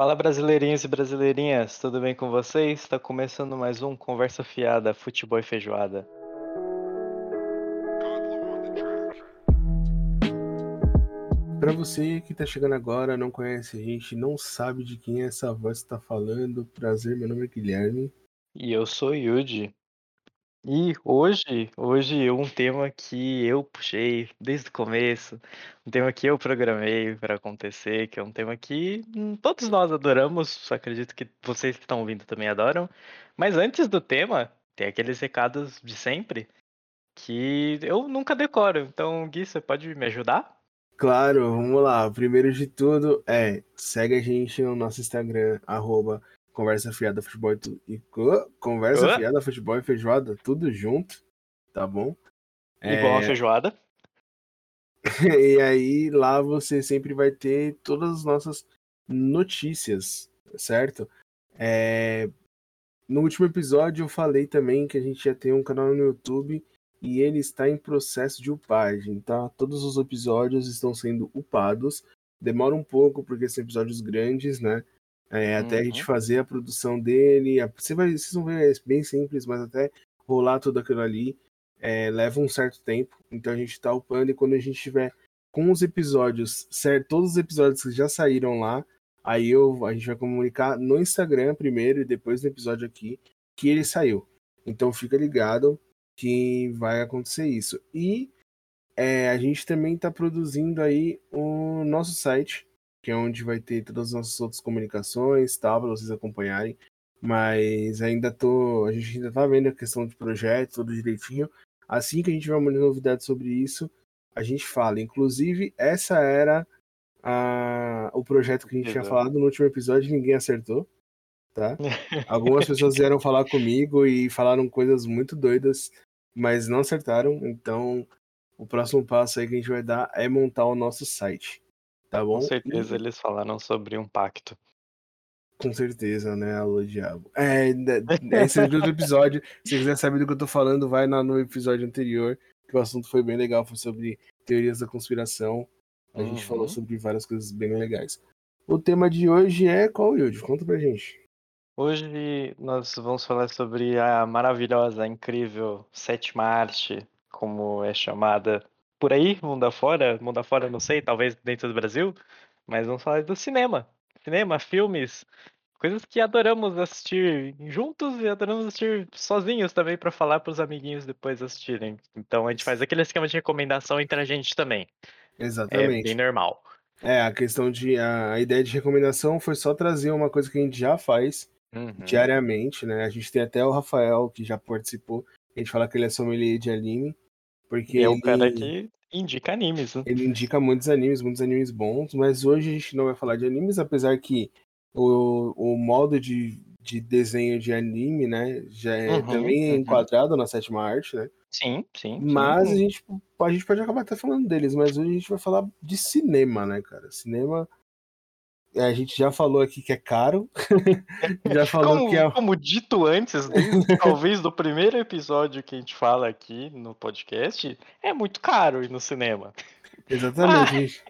Fala brasileirinhos e brasileirinhas, tudo bem com vocês? Está começando mais um Conversa Fiada, Futebol e Feijoada. Para você que tá chegando agora, não conhece a gente, não sabe de quem essa voz está falando, prazer, meu nome é Guilherme. E eu sou Yuji. E hoje, hoje um tema que eu puxei desde o começo, um tema que eu programei para acontecer, que é um tema que todos nós adoramos, acredito que vocês que estão ouvindo também adoram. Mas antes do tema, tem aqueles recados de sempre que eu nunca decoro. Então, Gui, você pode me ajudar? Claro, vamos lá. Primeiro de tudo é segue a gente no nosso Instagram, arroba Conversa Fiada Futebol e Conversa Fiada Futebol e Feijoada, tudo junto, tá bom? Igual é... a feijoada. e aí lá você sempre vai ter todas as nossas notícias, certo? É... No último episódio eu falei também que a gente ia ter um canal no YouTube e ele está em processo de upagem, tá? Todos os episódios estão sendo upados. Demora um pouco porque são episódios grandes, né? É, até uhum. a gente uhum. fazer a produção dele. Você vai, vocês vão ver, é bem simples, mas até rolar tudo aquilo ali é, leva um certo tempo. Então a gente está upando e quando a gente tiver com os episódios, certo, todos os episódios que já saíram lá, aí eu, a gente vai comunicar no Instagram primeiro e depois no episódio aqui que ele saiu. Então fica ligado que vai acontecer isso. E é, a gente também está produzindo aí o nosso site que é onde vai ter todas as nossas outras comunicações, tal, para vocês acompanharem. Mas ainda tô, a gente ainda tá vendo a questão de projeto, tudo direitinho. Assim que a gente tiver uma novidade sobre isso, a gente fala. Inclusive, essa era a, o projeto que a gente tinha falado no último episódio e ninguém acertou, tá? Algumas pessoas vieram falar comigo e falaram coisas muito doidas, mas não acertaram. Então, o próximo passo aí que a gente vai dar é montar o nosso site. Tá bom? Com certeza e... eles falaram sobre um pacto. Com certeza, né? Alô, diabo. É, esse é outro episódio. Se quiser saber do que eu tô falando, vai lá no episódio anterior, que o assunto foi bem legal. Foi sobre teorias da conspiração. A uhum. gente falou sobre várias coisas bem legais. O tema de hoje é qual, Yudi? Conta pra gente. Hoje nós vamos falar sobre a maravilhosa, incrível sétima arte, como é chamada por aí, mundo afora, mundo afora, não sei, talvez dentro do Brasil, mas vamos falar do cinema. Cinema, filmes, coisas que adoramos assistir juntos e adoramos assistir sozinhos também para falar para os amiguinhos depois assistirem. Então a gente faz aquele esquema de recomendação entre a gente também. Exatamente. É bem normal. É, a questão de. A, ideia de recomendação foi só trazer uma coisa que a gente já faz uhum. diariamente, né? A gente tem até o Rafael que já participou. A gente fala que ele é sommelier de anime. Porque é um ele, cara que indica animes. Né? Ele indica muitos animes, muitos animes bons, mas hoje a gente não vai falar de animes, apesar que o, o modo de, de desenho de anime, né, já é uhum, também uhum. enquadrado na sétima arte, né? Sim, sim. Mas sim. A, gente, a gente pode acabar até falando deles, mas hoje a gente vai falar de cinema, né, cara? Cinema é, a gente já falou aqui que é caro. já falou como, que é. Como dito antes, desde, talvez do primeiro episódio que a gente fala aqui no podcast, é muito caro ir no cinema. Exatamente.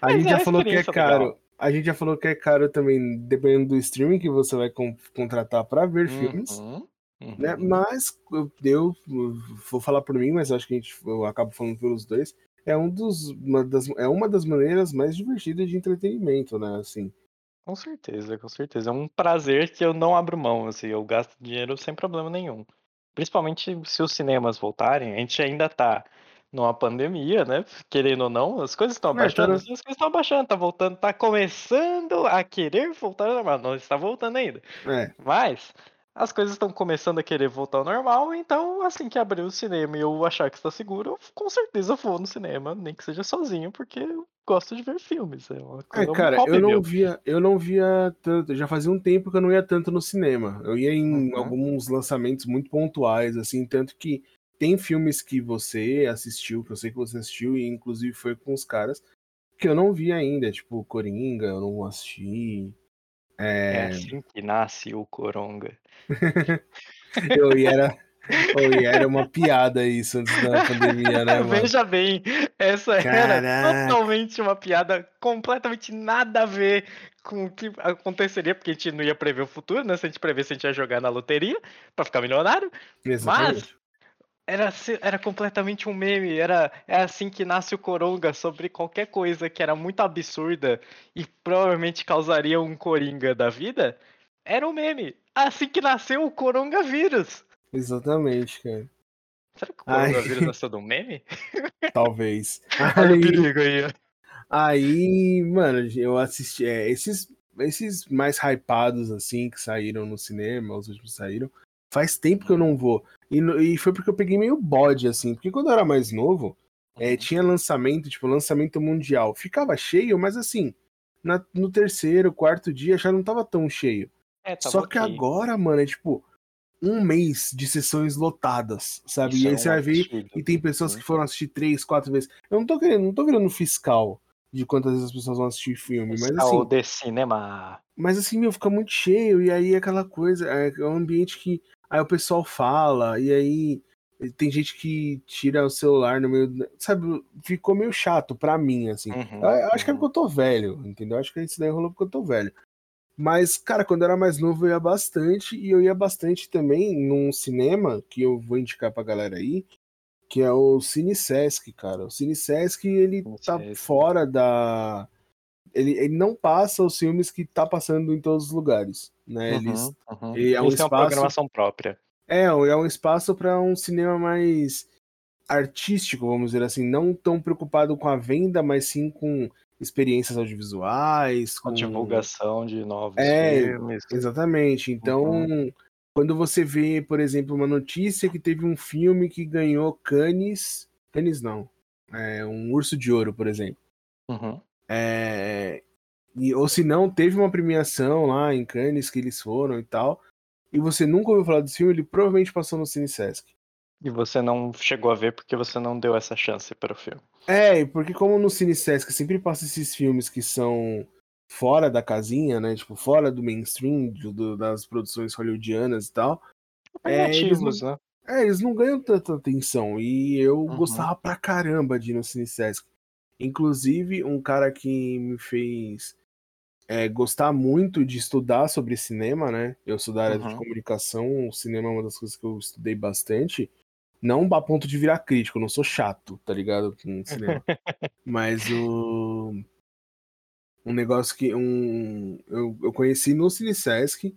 Ah, a gente já falou que é caro. Legal. A gente já falou que é caro também, dependendo do streaming que você vai contratar para ver uhum, filmes. Uhum. Né? Mas eu vou falar por mim, mas acho que a gente, eu acabo falando pelos dois é um dos uma das, é uma das maneiras mais divertidas de entretenimento, né? Assim. Com certeza, com certeza. É um prazer que eu não abro mão, assim, eu gasto dinheiro sem problema nenhum. Principalmente se os cinemas voltarem, a gente ainda tá numa pandemia, né? Querendo ou não, as coisas estão abaixando, as coisas estão abaixando, tá voltando, tá começando a querer voltar normal, não está voltando ainda. É. Mas as coisas estão começando a querer voltar ao normal, então assim que abrir o cinema e eu achar que está seguro, eu com certeza vou no cinema, nem que seja sozinho, porque eu gosto de ver filmes. É, uma coisa, é cara, um eu não meu. via, eu não via tanto, já fazia um tempo que eu não ia tanto no cinema. Eu ia em uhum. alguns lançamentos muito pontuais, assim, tanto que tem filmes que você assistiu, que eu sei que você assistiu, e inclusive foi com os caras, que eu não vi ainda, tipo Coringa, eu não assisti. É... é assim que nasce o Coronga. eu, e era, Oh, e era uma piada isso antes da pandemia, né, mano? Veja bem, essa era Caraca. totalmente uma piada completamente nada a ver com o que aconteceria, porque a gente não ia prever o futuro, né? Se a gente prever se a gente ia jogar na loteria pra ficar milionário. Mas Exatamente. Era, era completamente um meme. Era, é assim que nasce o Coronga sobre qualquer coisa que era muito absurda e provavelmente causaria um Coringa da vida. Era um meme. Assim que nasceu o Coronavírus. Exatamente, cara. Será que o coronavírus nasceu de um meme? Talvez. Olha o Aí, perigo aí, aí, mano, eu assisti. é, esses, esses mais hypados, assim, que saíram no cinema, os últimos saíram, faz tempo que eu não vou. E, e foi porque eu peguei meio bode, assim, porque quando eu era mais novo, é, tinha lançamento, tipo, lançamento mundial. Ficava cheio, mas assim, na- no terceiro, quarto dia já não tava tão cheio. É, tava Só que agora, mano, é tipo um mês de sessões lotadas, sabe? Isso e aí é você vai ver e tem pessoas Uhum. que foram assistir três, quatro vezes. Eu não tô querendo, não tô virando fiscal de quantas vezes as pessoas vão assistir filme, mas assim, de cinema. mas assim, meu, fica muito cheio, e aí é aquela coisa, é um ambiente que aí o pessoal fala, e aí tem gente que tira o celular no meio, sabe, ficou meio chato pra mim, assim. Uhum, Eu, eu acho que é porque eu tô velho, entendeu? Acho que isso daí rolou porque eu tô velho. Mas, cara, quando eu era mais novo eu ia bastante, e eu ia bastante também num cinema, que eu vou indicar pra galera aí, que é o Cine Sesc, cara. O Cine Sesc, ele Cine tá Sesc. fora da... Ele, ele não passa os filmes que tá passando em todos os lugares, né? Eles... Uhum, uhum. ele é um Eles têm uma espaço- programação própria. É, é um espaço para um cinema mais artístico, vamos dizer assim, não tão preocupado com a venda, mas sim com experiências audiovisuais, Com com divulgação de novos É, filmes. Exatamente. Então, Uhum. quando você vê, por exemplo, uma notícia que teve um filme que ganhou Cannes, Cannes não, é um Urso de Ouro, por exemplo. Uhum. É, e, ou se não, teve uma premiação lá em Cannes que eles foram e tal, e você nunca ouviu falar desse filme, ele provavelmente passou no Cine Sesc. E você não chegou a ver porque você não deu essa chance para o filme. É, porque como no Cine Sesc sempre passa esses filmes que são fora da casinha, né? Tipo, fora do mainstream, do- das produções hollywoodianas e tal. É, eles Alternativos, né? É, eles não ganham tanta atenção. E eu Uhum. gostava pra caramba de ir no Cine Sesc. Inclusive, um cara que me fez é, gostar muito de estudar sobre cinema, né? Eu sou da área de Uhum. comunicação, o cinema é uma das coisas que eu estudei bastante. Não a ponto de virar crítico, não sou chato, tá ligado? Com cinema. Mas o. Um negócio que. Um, eu, eu conheci no Cine Sesc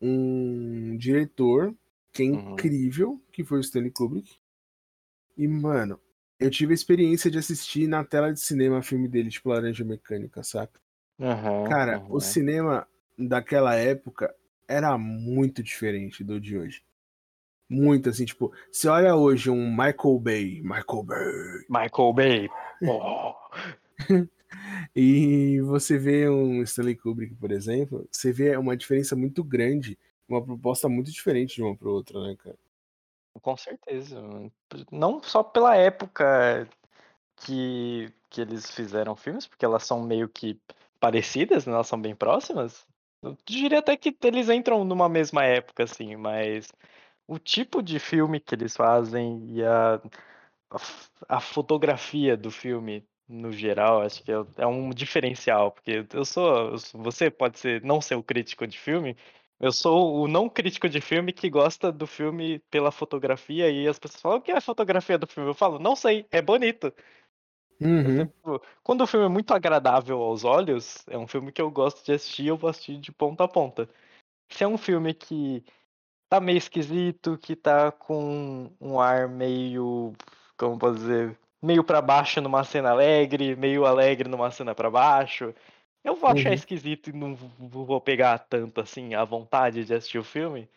um diretor que é Uhum. incrível, que foi o Stanley Kubrick. E, mano, eu tive a experiência de assistir na tela de cinema filme dele, tipo Laranja Mecânica, saca? Uhum, Cara, uhum. o cinema daquela época era muito diferente do de hoje. Muito assim, tipo, você olha hoje um Michael Bay, Michael Bay, Michael Bay. Oh. e você vê um Stanley Kubrick, por exemplo, você vê uma diferença muito grande, uma proposta muito diferente de uma para outra, né, cara? Com certeza. Não só pela época que, que eles fizeram filmes, porque elas são meio que parecidas, né? elas são bem próximas. Eu diria até que eles entram numa mesma época, assim, mas o tipo de filme que eles fazem e a, a, fotografia do filme, no geral, acho que é, é um diferencial, porque eu sou, eu sou- você pode ser não ser o crítico de filme, eu sou o não crítico de filme que gosta do filme pela fotografia e as pessoas falam o que é a fotografia do filme? Eu falo, não sei, é bonito. Uhum. Quando o filme é muito agradável aos olhos, é um filme que eu gosto de assistir, eu vou assistir de ponta a ponta. Se é um filme que tá meio esquisito, que tá com um ar meio, como posso dizer, meio pra baixo numa cena alegre, meio alegre numa cena pra baixo, eu vou achar Uhum. esquisito e não vou pegar tanto assim a vontade de assistir o filme.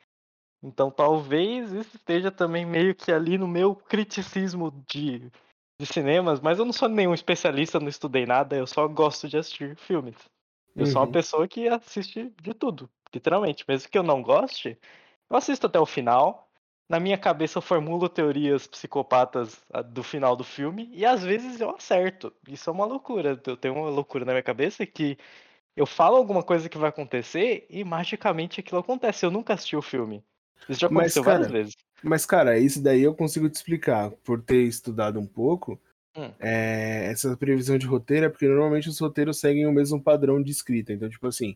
Então talvez isso esteja também meio que ali no meu criticismo de, de cinemas, mas eu não sou nenhum especialista, não estudei nada, eu só gosto de assistir filmes. Eu sou uma Uhum. pessoa que assiste de tudo, literalmente. Mesmo que eu não goste, eu assisto até o final. Na minha cabeça eu formulo teorias psicopatas ah, do final do filme e às vezes eu acerto. Isso é uma loucura. Eu tenho uma loucura na minha cabeça que eu falo alguma coisa que vai acontecer e magicamente aquilo acontece. Eu nunca assisti o filme. Isso já Mas, aconteceu várias cara, vezes. Mas, cara, isso daí eu consigo te explicar. Por ter estudado um pouco, Hum. é, essa previsão de roteiro é porque normalmente os roteiros seguem o mesmo padrão de escrita. Então, tipo assim,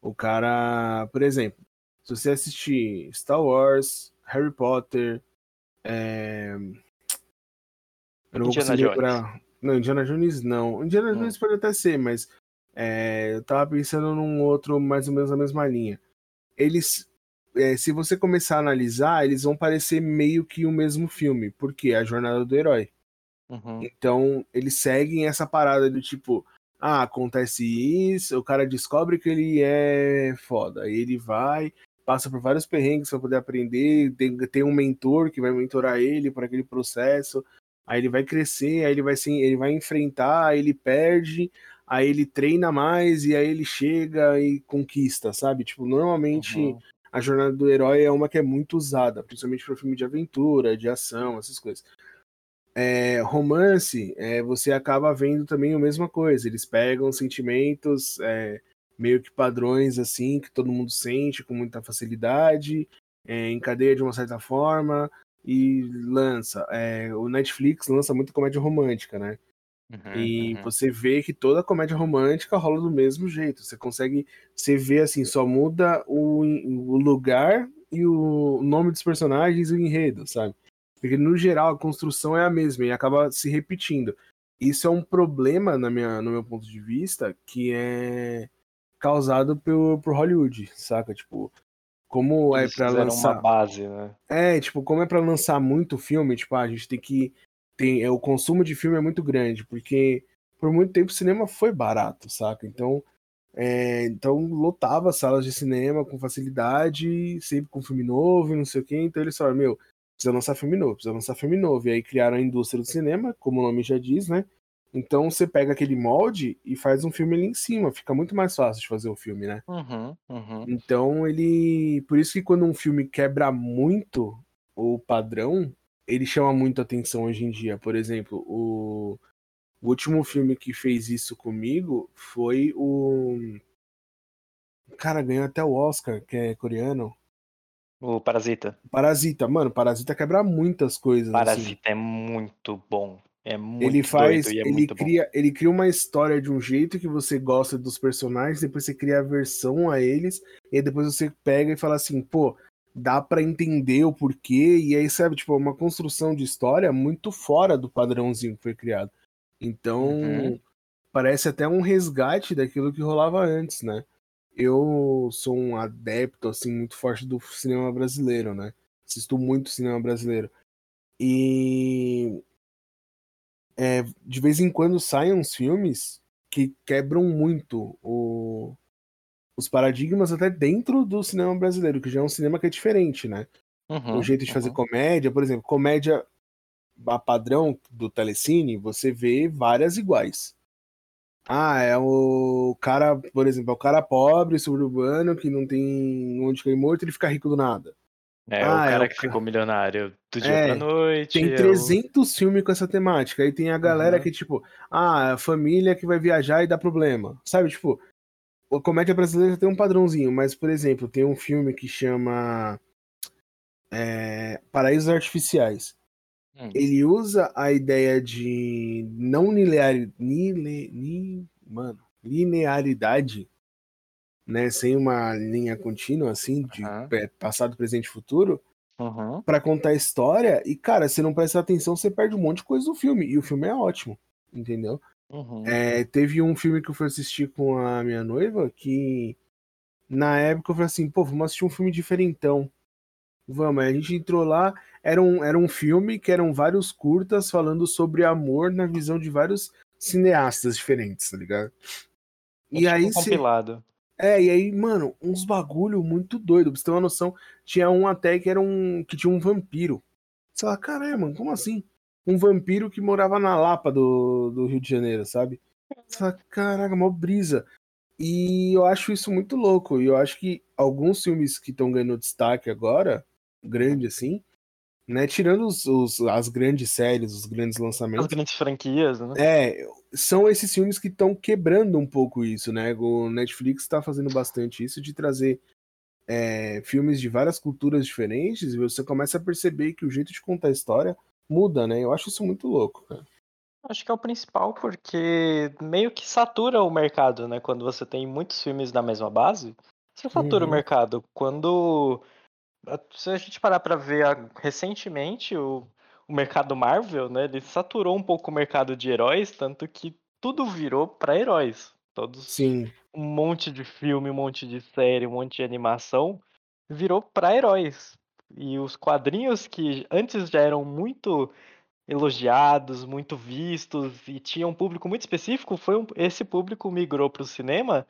o cara, por exemplo, se você assistir Star Wars, Harry Potter, é... eu não vou Indiana conseguir Jones. lembrar. Não, Indiana Jones não. Indiana Hum. Jones pode até ser, mas é, eu tava pensando num outro mais ou menos na mesma linha. Eles, é, se você começar a analisar, eles vão parecer meio que o mesmo filme, porque é a jornada do herói. Uhum. Então, eles seguem essa parada do tipo, ah, acontece isso, o cara descobre que ele é foda, aí ele vai, passa por vários perrengues para poder aprender, tem, tem um mentor que vai mentorar ele por aquele processo, aí ele vai crescer, aí ele vai ele vai enfrentar, aí ele perde, aí ele treina mais e aí ele chega e conquista, sabe? Tipo, normalmente Uhum. A jornada do herói é uma que é muito usada, principalmente para filme de aventura, de ação, essas coisas. É, romance, é, você acaba vendo também a mesma coisa. Eles pegam sentimentos é, meio que padrões assim que todo mundo sente com muita facilidade, é, encadeia de uma certa forma e lança. É, o Netflix lança muita comédia romântica, né? Uhum, E uhum. você vê que toda comédia romântica rola do mesmo jeito. Você consegue, você vê assim, só muda o, o lugar e o nome dos personagens e o enredo, sabe? Porque no geral a construção é a mesma e acaba se repetindo. Isso é um problema na minha, no meu ponto de vista que é causado por, por Hollywood, saca? Tipo, como é Eles pra fizeram lançar. uma base, né? É, tipo, como é pra lançar muito filme, tipo, ah, a gente tem que. Tem, é, o consumo de filme é muito grande, porque por muito tempo o cinema foi barato, saca? Então, é, então lotava salas de cinema com facilidade, sempre com filme novo e não sei o quê. Então eles falaram, meu, precisa lançar filme novo, precisa lançar filme novo. E aí criaram a indústria do cinema, como o nome já diz, né? Então você pega aquele molde e faz um filme ali em cima, fica muito mais fácil de fazer o filme, né? Uhum, uhum. Então ele. Por isso que quando um filme quebra muito o padrão, ele chama muito atenção hoje em dia. Por exemplo, o, o último filme que fez isso comigo foi o. Cara, ganhou até o Oscar, que é coreano. O Parasita. Parasita, mano, Parasita quebra muitas coisas. assim. Parasita é muito bom. É muito Ele faz, é ele muito bom. cria, ele cria uma história de um jeito que você gosta dos personagens, depois você cria a versão a eles, e depois você pega e fala assim, pô, dá pra entender o porquê, e aí sabe, tipo, é uma construção de história muito fora do padrãozinho que foi criado. Então, Uhum. parece até um resgate daquilo que rolava antes, né? Eu sou um adepto assim muito forte do cinema brasileiro, né? Assisto muito cinema brasileiro. E é, de vez em quando saem uns filmes que quebram muito o- os paradigmas até dentro do cinema brasileiro, que já é um cinema que é diferente, né? Uhum, o jeito de fazer uhum. comédia, por exemplo, comédia a padrão do Telecine, você vê várias iguais. Ah, é o cara, por exemplo, é o cara pobre, suburbano, que não tem onde cair morto, ele fica rico do nada. É, Ah, o é cara o que ficou milionário do dia É, pra noite. Tem é o- 300 filmes com essa temática. Aí tem a galera Uhum. que, tipo, ah, a família que vai viajar e dá problema. Sabe, tipo, a comédia brasileira tem um padrãozinho, mas, por exemplo, tem um filme que chama é, Paraísos Artificiais. Hum. Ele usa a ideia de não linear, nile, ni, mano, linearidade, né, sem uma linha contínua, assim, de é, passado, presente e futuro, Uhum. pra contar a história. E, cara, se não prestar atenção, você perde um monte de coisa do filme. E o filme é ótimo, entendeu? Uhum. É, teve um filme que eu fui assistir com a minha noiva que na época eu falei assim, pô, vamos assistir um filme diferentão. Vamos, aí a gente entrou lá, era um, era um filme que eram vários curtas falando sobre amor na visão de vários cineastas diferentes, tá ligado? É E tipo aí um cê- compilado. é, e aí, mano, uns bagulho muito doido. Pra você ter uma noção, tinha um até que era um. que tinha um vampiro. Você fala, caralho, mano, como assim? Um vampiro que morava na Lapa do, do Rio de Janeiro, sabe? Fala, caraca, mó brisa. E eu acho isso muito louco. E eu acho que alguns filmes que estão ganhando destaque agora, grande assim, né? Tirando os, os- as grandes séries, os grandes As lançamentos. grandes franquias, né? É, são esses filmes que estão quebrando um pouco isso, né? O Netflix tá fazendo bastante isso de trazer é, filmes de várias culturas diferentes, você começa a perceber que o jeito de contar a história muda, né? Eu acho isso muito louco, cara. Acho que é o principal porque meio que satura o mercado, né? Quando você tem muitos filmes da mesma base, você satura uhum. o mercado. Quando se a gente parar para ver recentemente o, o mercado Marvel, né? Ele saturou um pouco o mercado de heróis, tanto que tudo virou para heróis. Todos Sim. um monte de filme, um monte de série, um monte de animação virou para heróis. E os quadrinhos que antes já eram muito elogiados, muito vistos e tinham um público muito específico, foi um, esse público migrou para o cinema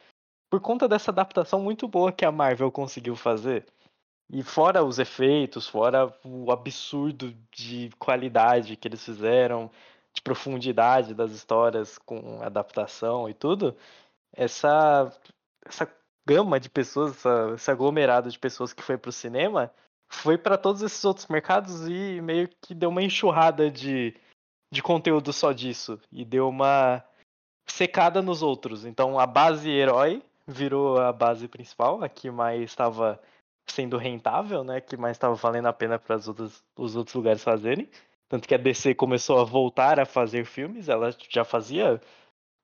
por conta dessa adaptação muito boa que a Marvel conseguiu fazer. E fora os efeitos, fora o absurdo de qualidade que eles fizeram, de profundidade das histórias com adaptação e tudo, essa, essa gama de pessoas, essa, esse aglomerado de pessoas que foi pro cinema, foi para todos esses outros mercados e meio que deu uma enxurrada de, de conteúdo só disso. E deu uma secada nos outros. Então a base herói virou a base principal, a que mais estava sendo rentável, né? Que mais estava valendo a pena para os outros lugares fazerem. Tanto que a DC começou a voltar a fazer filmes, ela já fazia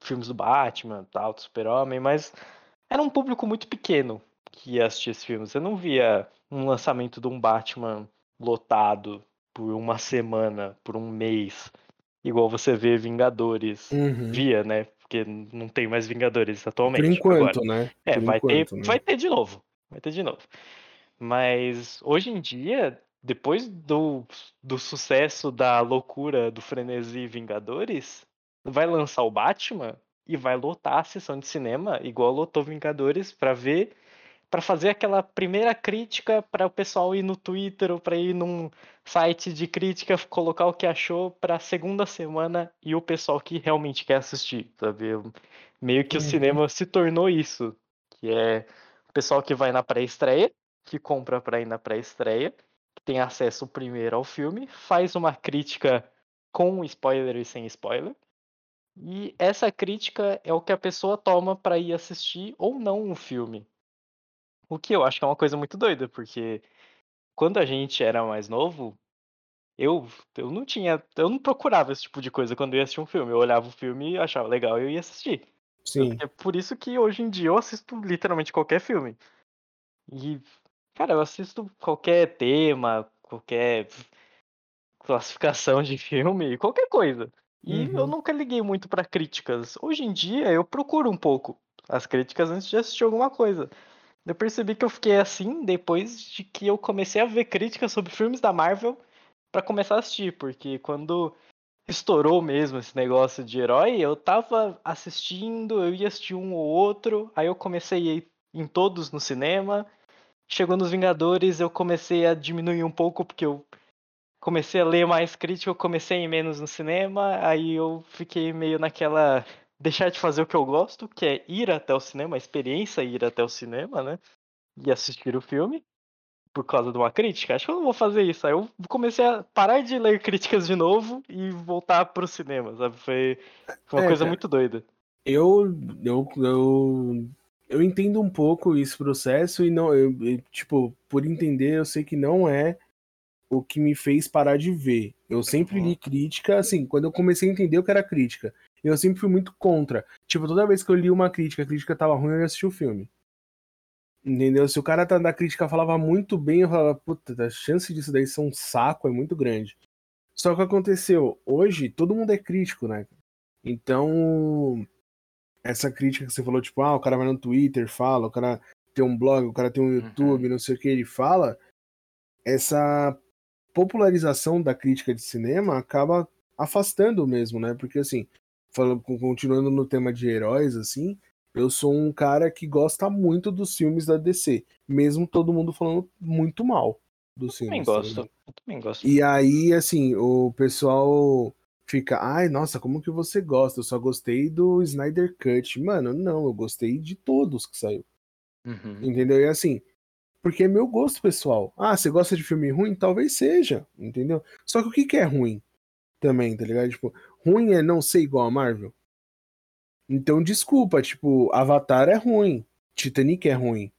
filmes do Batman, tal, do Super-Homem, mas era um público muito pequeno que ia assistir esses filmes. Você não via um lançamento de um Batman lotado por uma semana, por um mês, igual você vê Vingadores uhum. via, né? Porque não tem mais Vingadores atualmente. Por enquanto, agora. né? É, por vai, enquanto, ter, né? vai ter de novo. Vai ter de novo. Mas hoje em dia, depois do, do sucesso da loucura do frenesi Vingadores, vai lançar o Batman e vai lotar a sessão de cinema, igual lotou Vingadores, para ver, para fazer aquela primeira crítica para o pessoal ir no Twitter ou para ir num site de crítica, colocar o que achou para a segunda semana e o pessoal que realmente quer assistir, sabe? Meio que uhum. o cinema se tornou isso, que é o pessoal que vai na pré-estreia, que compra para ir na pré-estreia tem acesso primeiro ao filme, faz uma crítica com spoiler e sem spoiler. E essa crítica é o que a pessoa toma para ir assistir ou não o filme. O que eu acho que é uma coisa muito doida, porque quando a gente era mais novo, eu, eu não tinha. Eu não procurava esse tipo de coisa quando eu ia assistir um filme. Eu olhava o filme e achava legal e eu ia assistir. Sim. É por isso que hoje em dia eu assisto literalmente qualquer filme. E Cara, eu assisto qualquer tema, qualquer classificação de filme, qualquer coisa. E uhum. eu nunca liguei muito para críticas. Hoje em dia eu procuro um pouco as críticas antes de assistir alguma coisa. Eu percebi que eu fiquei assim depois de que eu comecei a ver críticas sobre filmes da Marvel para começar a assistir, porque quando estourou mesmo esse negócio de herói, eu tava assistindo, eu ia assistir um ou outro, aí eu comecei a ir em todos no cinema, chegou nos Vingadores, eu comecei a diminuir um pouco, porque eu comecei a ler mais crítica, eu comecei a ir menos no cinema, aí eu fiquei meio naquela. Deixar de fazer o que eu gosto, que é ir até o cinema, a experiência é ir até o cinema, né? E assistir o filme, por causa de uma crítica. Acho que eu não vou fazer isso. Aí eu comecei a parar de ler críticas de novo e voltar pro cinema, sabe? Foi, uma é, coisa cara, muito doida. Eu, eu, eu eu entendo um pouco esse processo e não, eu, eu, tipo, por entender, eu sei que não é o que me fez parar de ver. Eu sempre li crítica, assim, quando eu comecei a entender o que era crítica, eu sempre fui muito contra. Tipo, toda vez que eu li uma crítica, a crítica tava ruim, eu ia assistir o filme. Entendeu? Se o cara tá, da crítica falava muito bem, eu falava, puta, a chance disso daí ser um saco é muito grande. Só que aconteceu, hoje todo mundo é crítico, né? Então, essa crítica que você falou, tipo, ah, o cara vai no Twitter, fala, o cara tem um blog, o cara tem um uhum. YouTube, uhum. não sei o que, ele fala, essa popularização da crítica de cinema acaba afastando mesmo, né? Porque assim, falando, continuando no tema de heróis, assim, eu sou um cara que gosta muito dos filmes da DC, mesmo todo mundo falando muito mal dos eu filmes. Também gosto, eu também gosto. E aí, assim, o pessoal fica, ai, nossa, como que você gosta? Eu só gostei do Snyder Cut. Mano, não, eu gostei de todos que saiu. Uhum. Entendeu? E assim, porque é meu gosto pessoal. Ah, você gosta de filme ruim? Talvez seja, entendeu? Só que o que, que é ruim também, tá ligado? Tipo, ruim é não ser igual a Marvel. Então, desculpa, tipo, Avatar é ruim, Titanic é ruim.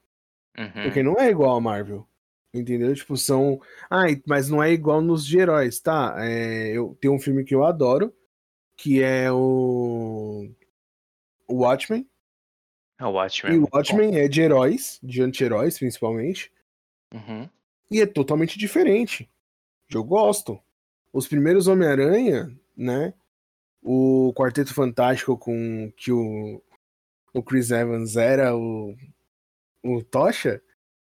Uhum. Porque não é igual a Marvel. Entendeu? Tipo, são. Ah, mas não é igual nos de heróis, tá? É, eu tenho um filme que eu adoro, que é o. O Watchmen. É o Watchmen. E é o muito bom. Watchmen é de heróis, de anti-heróis, principalmente. Uhum. E é totalmente diferente. Eu gosto. Os primeiros Homem-Aranha, né? O Quarteto Fantástico com que o, o Chris Evans era o, o Tocha.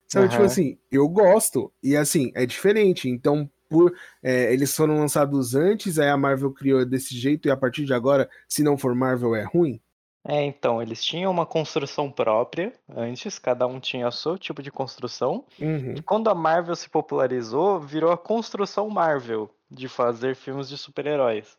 Sabe, tipo Aham. assim, eu gosto. E assim, é diferente. Então, por é, eles foram lançados antes, aí a Marvel criou desse jeito, e a partir de agora, se não for Marvel, é ruim. É, então, eles tinham uma construção própria antes, cada um tinha o seu tipo de construção. Uhum. Quando a Marvel se popularizou, virou a construção Marvel de fazer filmes de super-heróis.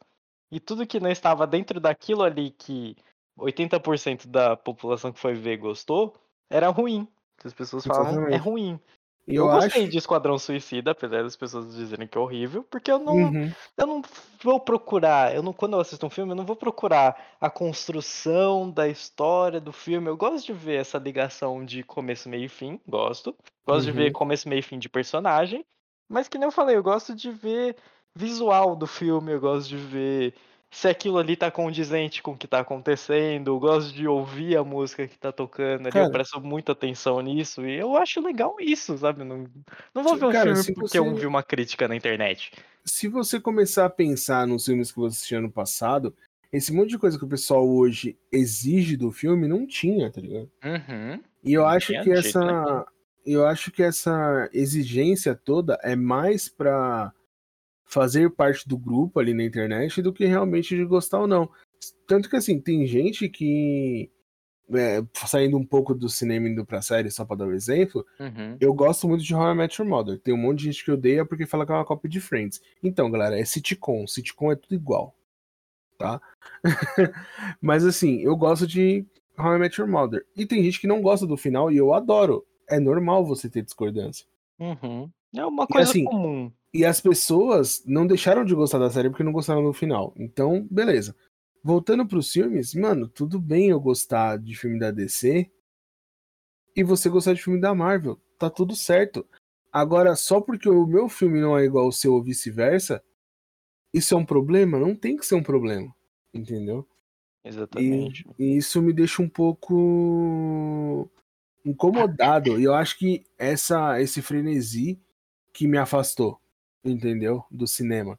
E tudo que não estava dentro daquilo ali que 80% da população que foi ver gostou, era ruim. As pessoas falavam, é ruim. E Eu, eu, gostei acho. de Esquadrão Suicida, apesar das pessoas dizerem que é horrível, porque eu não, Uhum. eu não vou procurar, eu não, quando eu assisto um filme, eu não vou procurar a construção da história do filme. Eu gosto de ver essa ligação de começo, meio e fim, gosto. Gosto de ver Uhum. começo, meio e fim de personagem. Mas que nem eu falei, eu gosto de ver visual do filme, eu gosto de ver se aquilo ali tá condizente com o que tá acontecendo, eu gosto de ouvir a música que tá tocando ali, eu Cara. presto muita atenção nisso, e eu acho legal isso, sabe? Não, não vou ver um Cara, filme porque eu você- vi uma crítica na internet. se você começar a pensar nos filmes que você assistiu ano passado, esse monte de coisa que o pessoal hoje exige do filme não tinha, tá ligado? Uhum. E eu Não acho que de jeito essa eu acho que essa exigência toda é mais pra fazer parte do grupo ali na internet do que realmente de gostar ou não. Tanto que assim, tem gente que é, saindo um pouco do cinema e indo pra série, só pra dar um exemplo, Uhum. eu gosto muito de How I Met Your Mother. Tem um monte de gente que odeia porque fala que é uma cópia de Friends. Então, galera, é sitcom. Sitcom é tudo igual. Tá? Mas assim, eu gosto de How I Met Your Mother. E tem gente que não gosta do final e eu adoro. É normal você ter discordância. Uhum. É uma E coisa assim, comum. E as pessoas não deixaram de gostar da série porque não gostaram do final. Então, beleza. Voltando pros filmes, mano, tudo bem eu gostar de filme da DC e você gostar de filme da Marvel. Tá tudo certo. Agora, só porque o meu filme não é igual ao seu ou vice-versa, isso é um problema? Não tem que ser um problema. Entendeu? E, Exatamente. e isso me deixa um pouco incomodado. E eu acho que essa, esse frenesi que me afastou, entendeu? Do cinema.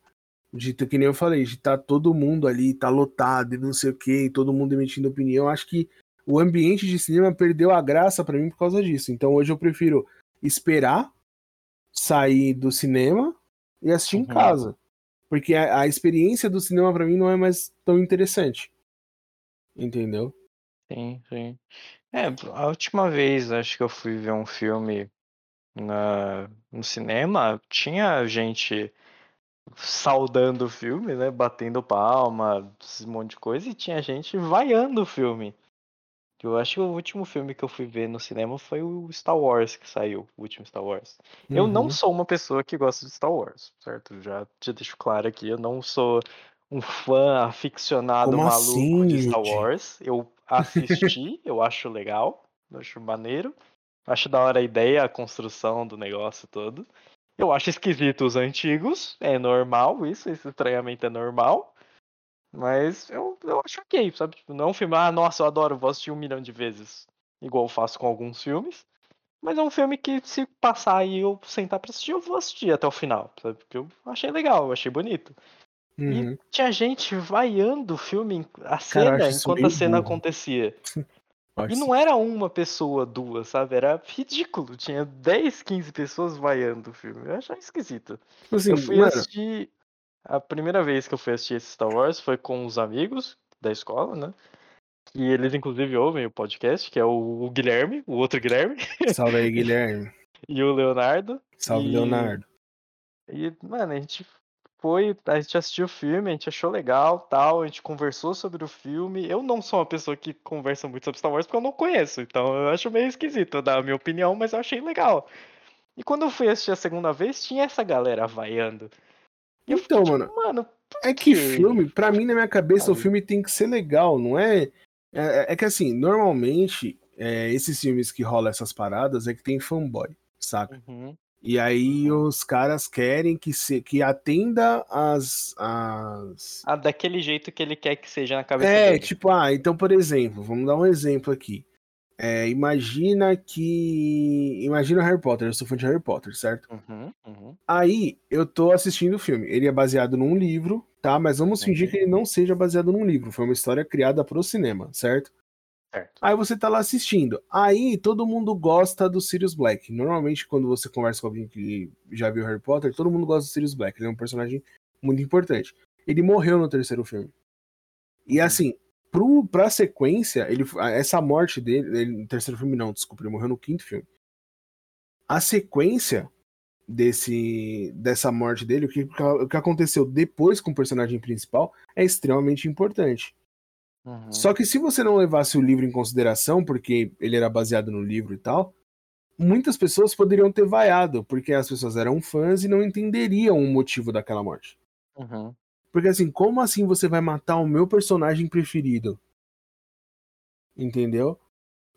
De que nem eu falei, de estar todo mundo ali, tá lotado e não sei o que, todo mundo emitindo opinião. Acho que o ambiente de cinema perdeu a graça pra mim por causa disso. Então hoje eu prefiro esperar sair do cinema e assistir em Uhum. casa. Porque a, a experiência do cinema pra mim não é mais tão interessante. Entendeu? Sim, sim. É, a última vez acho que eu fui ver um filme na, no cinema, tinha gente saudando o filme, né? Batendo palma, esse monte de coisa, e tinha gente vaiando o filme. Eu acho que o último filme que eu fui ver no cinema foi o Star Wars que saiu, o último Star Wars. Eu não Uhum. sou uma pessoa que gosta de Star Wars, certo? Já te deixo claro aqui, eu não sou um fã aficionado Como maluco assim, de Star Yuji? Wars. Eu assisti, eu acho legal, eu acho maneiro. Acho da hora a ideia, a construção do negócio todo. Eu acho esquisito os antigos, é normal isso, esse estranhamento é normal. Mas eu, eu acho ok, sabe? Tipo, não é um filme, ah, nossa, eu adoro, vou assistir um milhão de vezes. Igual eu faço com alguns filmes. Mas é um filme que se passar e eu sentar pra assistir, eu vou assistir até o final, sabe? Porque eu achei legal, eu achei bonito. Uhum. E tinha gente vaiando o filme, a cena, enquanto a cena burro. acontecia. Acho E não era uma pessoa, duas, sabe? Era ridículo. Tinha 10, 15 pessoas vaiando o filme. Eu achei esquisito. Tipo assim, Eu fui mano, assistir. A primeira vez que eu fui assistir esse Star Wars foi com os amigos da escola, né? E eles, inclusive, ouvem o podcast, que é o, o Guilherme, o outro Guilherme, salve aí, Guilherme. e o Leonardo. Salve, E- Leonardo. E, mano, a gente foi, a gente assistiu o filme, a gente achou legal, tal, a gente conversou sobre o filme. Eu não sou uma pessoa que conversa muito sobre Star Wars porque eu não conheço, então eu acho meio esquisito dar a minha opinião, mas eu achei legal. E quando eu fui assistir a segunda vez, tinha essa galera vaiando. E eu fiquei Então, tipo, mano, mano, É que filme, pra mim, na minha cabeça, o Sabe? filme tem que ser legal, não é? É, é que assim, normalmente, é, esses filmes que rolam essas paradas é que tem fanboy, saca? Uhum. E aí os caras querem que, se, que atenda as, as. Ah, daquele jeito que ele quer que seja na cabeça É, dele. tipo, ah, então, por exemplo, vamos dar um exemplo aqui. É, imagina que. Imagina Harry Potter, eu sou fã de Harry Potter, certo? Uhum, uhum. Aí eu tô assistindo o filme. Ele é baseado num livro, tá? Mas vamos fingir que ele não seja baseado num livro. Foi uma história criada pro cinema, certo? Certo. Aí você tá lá assistindo. Aí todo mundo gosta do Sirius Black. Normalmente, quando você conversa com alguém que já viu Harry Potter, todo mundo gosta do Sirius Black. Ele é um personagem muito importante. Ele morreu no terceiro filme. E Uhum. assim, pro, pra sequência, ele, essa morte dele, ele, no terceiro filme não, desculpa, ele morreu no quinto filme. A sequência desse dessa morte dele, o que, o que aconteceu depois com o personagem principal é extremamente importante. Uhum. Só que se você não levasse o livro em consideração, porque ele era baseado no livro e tal, muitas pessoas poderiam ter vaiado, porque as pessoas eram fãs e não entenderiam o motivo daquela morte. Uhum. Porque assim, como assim você vai matar o meu personagem preferido? Entendeu?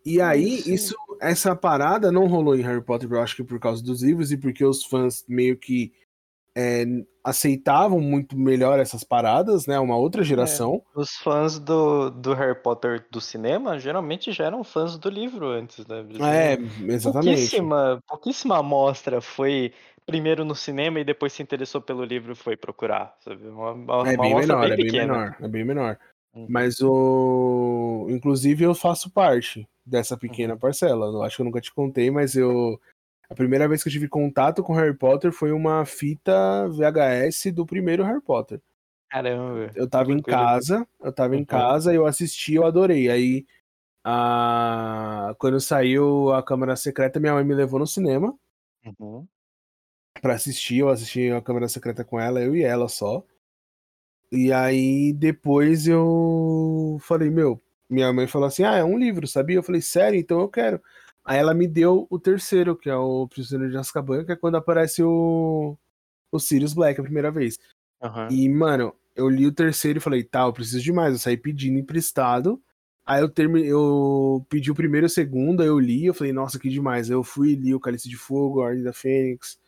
E aí, Sim. isso, essa parada não rolou em Harry Potter, eu acho que por causa dos livros e porque os fãs meio que é, aceitavam muito melhor essas paradas, né? Uma outra geração. Os fãs do, do Harry Potter do cinema geralmente já eram fãs do livro antes, né? É, exatamente. Pouquíssima, pouquíssima amostra foi primeiro no cinema e depois se interessou pelo livro e foi procurar. Sabe? Uma, uma, É uma bem amostra menor, bem é bem pequena. menor, é bem menor. Uhum. Mas o. Inclusive, eu faço parte dessa pequena Uhum. parcela. Eu acho que eu nunca te contei, mas eu. A primeira vez que eu tive contato com Harry Potter foi uma fita VHS do primeiro Harry Potter. Caramba. Eu tava em casa, eu tava em Uhum. casa, eu assisti, eu adorei. Aí, a... quando saiu a Câmara Secreta, minha mãe me levou no cinema Uhum. pra assistir. Eu assisti a Câmara Secreta com ela, eu e ela só. E aí depois eu falei, meu, minha mãe falou assim: ah, é um livro, sabia? Eu falei, sério? Então eu quero. Aí ela me deu o terceiro, que é o Prisioneiro de Azkaban, que é quando aparece o, o Sirius Black a primeira vez. Uhum. E, mano, eu li o terceiro e falei, tá, eu preciso de mais. Eu saí pedindo emprestado. Aí eu, termi... eu pedi o primeiro e o segundo, aí eu li, eu falei, nossa, que demais. Aí eu fui e li o Cálice de Fogo, a Ordem da Fênix,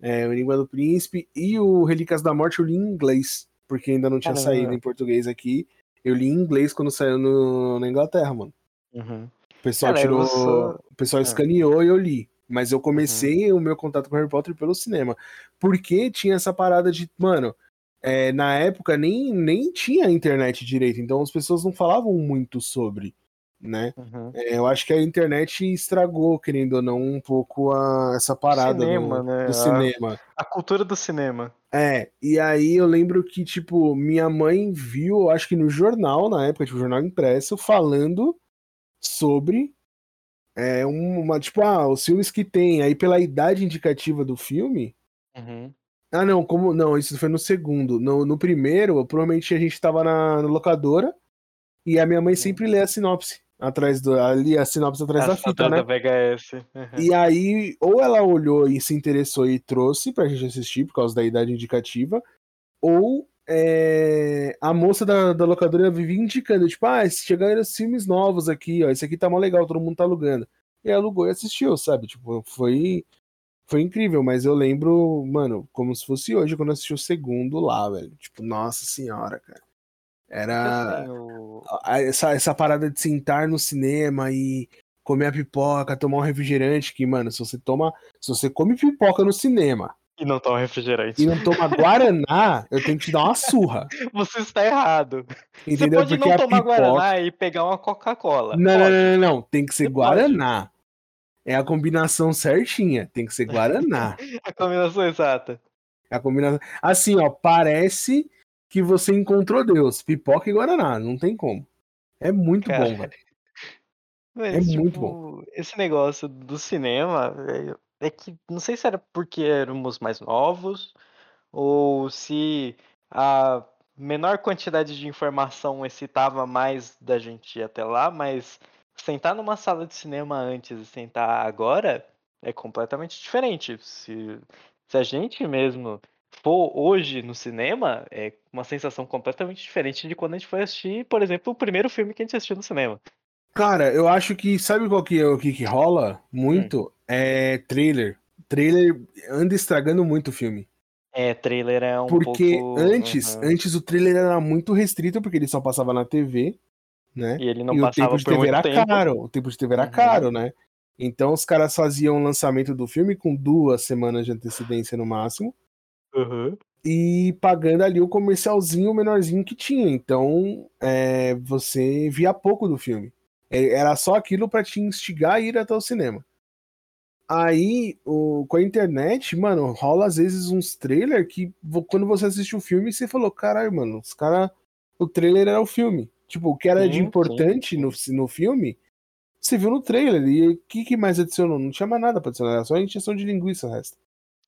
é, o Enigma do Príncipe e o Relíquias da Morte eu li em inglês, porque ainda não tinha Caramba. saído em português aqui. Eu li em inglês quando saiu no... na Inglaterra, mano. Uhum. O pessoal Cara, tirou. sou- O pessoal Ah. escaneou e eu li. Mas eu comecei o meu contato com Harry Potter pelo cinema. Porque tinha essa parada de. Mano, é, na época nem, nem tinha internet direito. Então as pessoas não falavam muito sobre. Né? Uhum. É, eu acho que a internet estragou, querendo ou não, um pouco a, essa parada cinema, do, né? do A- cinema. A cultura do cinema. É, e aí eu lembro que, tipo, minha mãe viu, acho que no jornal, na época, tipo, jornal impresso, falando sobre é, uma, tipo, ah, os filmes que tem, aí pela idade indicativa do filme. Uhum. Ah, não, como. Não, isso foi no segundo. No, no primeiro, provavelmente a gente tava na, na locadora e a minha mãe sempre lê a sinopse. Atrás do. Ali a sinopse atrás da fita, né? da VHS. Uhum. E aí, ou ela olhou e se interessou e trouxe pra gente assistir por causa da idade indicativa, ou é, a moça da, da locadora vivia indicando, tipo, ah, chegaram filmes novos aqui, ó, esse aqui tá mó legal, todo mundo tá alugando. E alugou e assistiu, sabe? Tipo, foi, foi incrível, mas eu lembro, mano, como se fosse hoje, quando eu assisti o segundo lá, velho. Tipo, nossa senhora, cara. Era Assim, essa, essa parada de sentar no cinema e comer a pipoca, tomar um refrigerante, que, mano, se você toma. Se você come pipoca no cinema E não toma refrigerante. e não toma Guaraná, eu tenho que te dar uma surra. Você está errado. Entendeu? Você pode Porque não tomar pipoca. Guaraná e pegar uma Coca-Cola. Não, não, Pode. não, não, não. Tem que ser Você pode. Guaraná. É a combinação certinha. Tem que ser Guaraná. A combinação exata. É a combinação. Assim, ó, parece que você encontrou Deus. Pipoca e Guaraná. Não tem como. É muito Cara, bom, velho. Mas, É muito tipo, esse negócio do cinema, velho, é que não sei se era porque éramos mais novos ou se a menor quantidade de informação excitava mais da gente ir até lá, mas sentar numa sala de cinema antes e sentar agora é completamente diferente. Se, se a gente mesmo for hoje no cinema, é uma sensação completamente diferente de quando a gente foi assistir, por exemplo, o primeiro filme que a gente assistiu no cinema. Cara, eu acho que sabe qual que é o que, que rola muito? Hum. É trailer. Trailer anda estragando muito o filme. É, trailer é um porque pouco. antes, Uhum. antes o trailer era muito restrito porque ele só passava na TV, né? E ele não e o passava tempo de por TV era tempo. caro, o tempo de TV era Uhum. caro, né? Então os caras faziam o lançamento do filme com duas semanas de antecedência no máximo Uhum. e pagando ali o comercialzinho menorzinho que tinha. Então é, você via pouco do filme. É, Era só aquilo pra te instigar a ir até o cinema. Aí, o- com a internet, mano, rola às vezes uns trailers que quando você assiste o filme, você falou, caralho, mano, os cara. O trailer era o filme. Tipo, o que era de Sim, importante no, no filme, você viu no trailer. E o que, que mais adicionou? Não tinha mais nada pra adicionar, era só a injeção de linguiça o resto.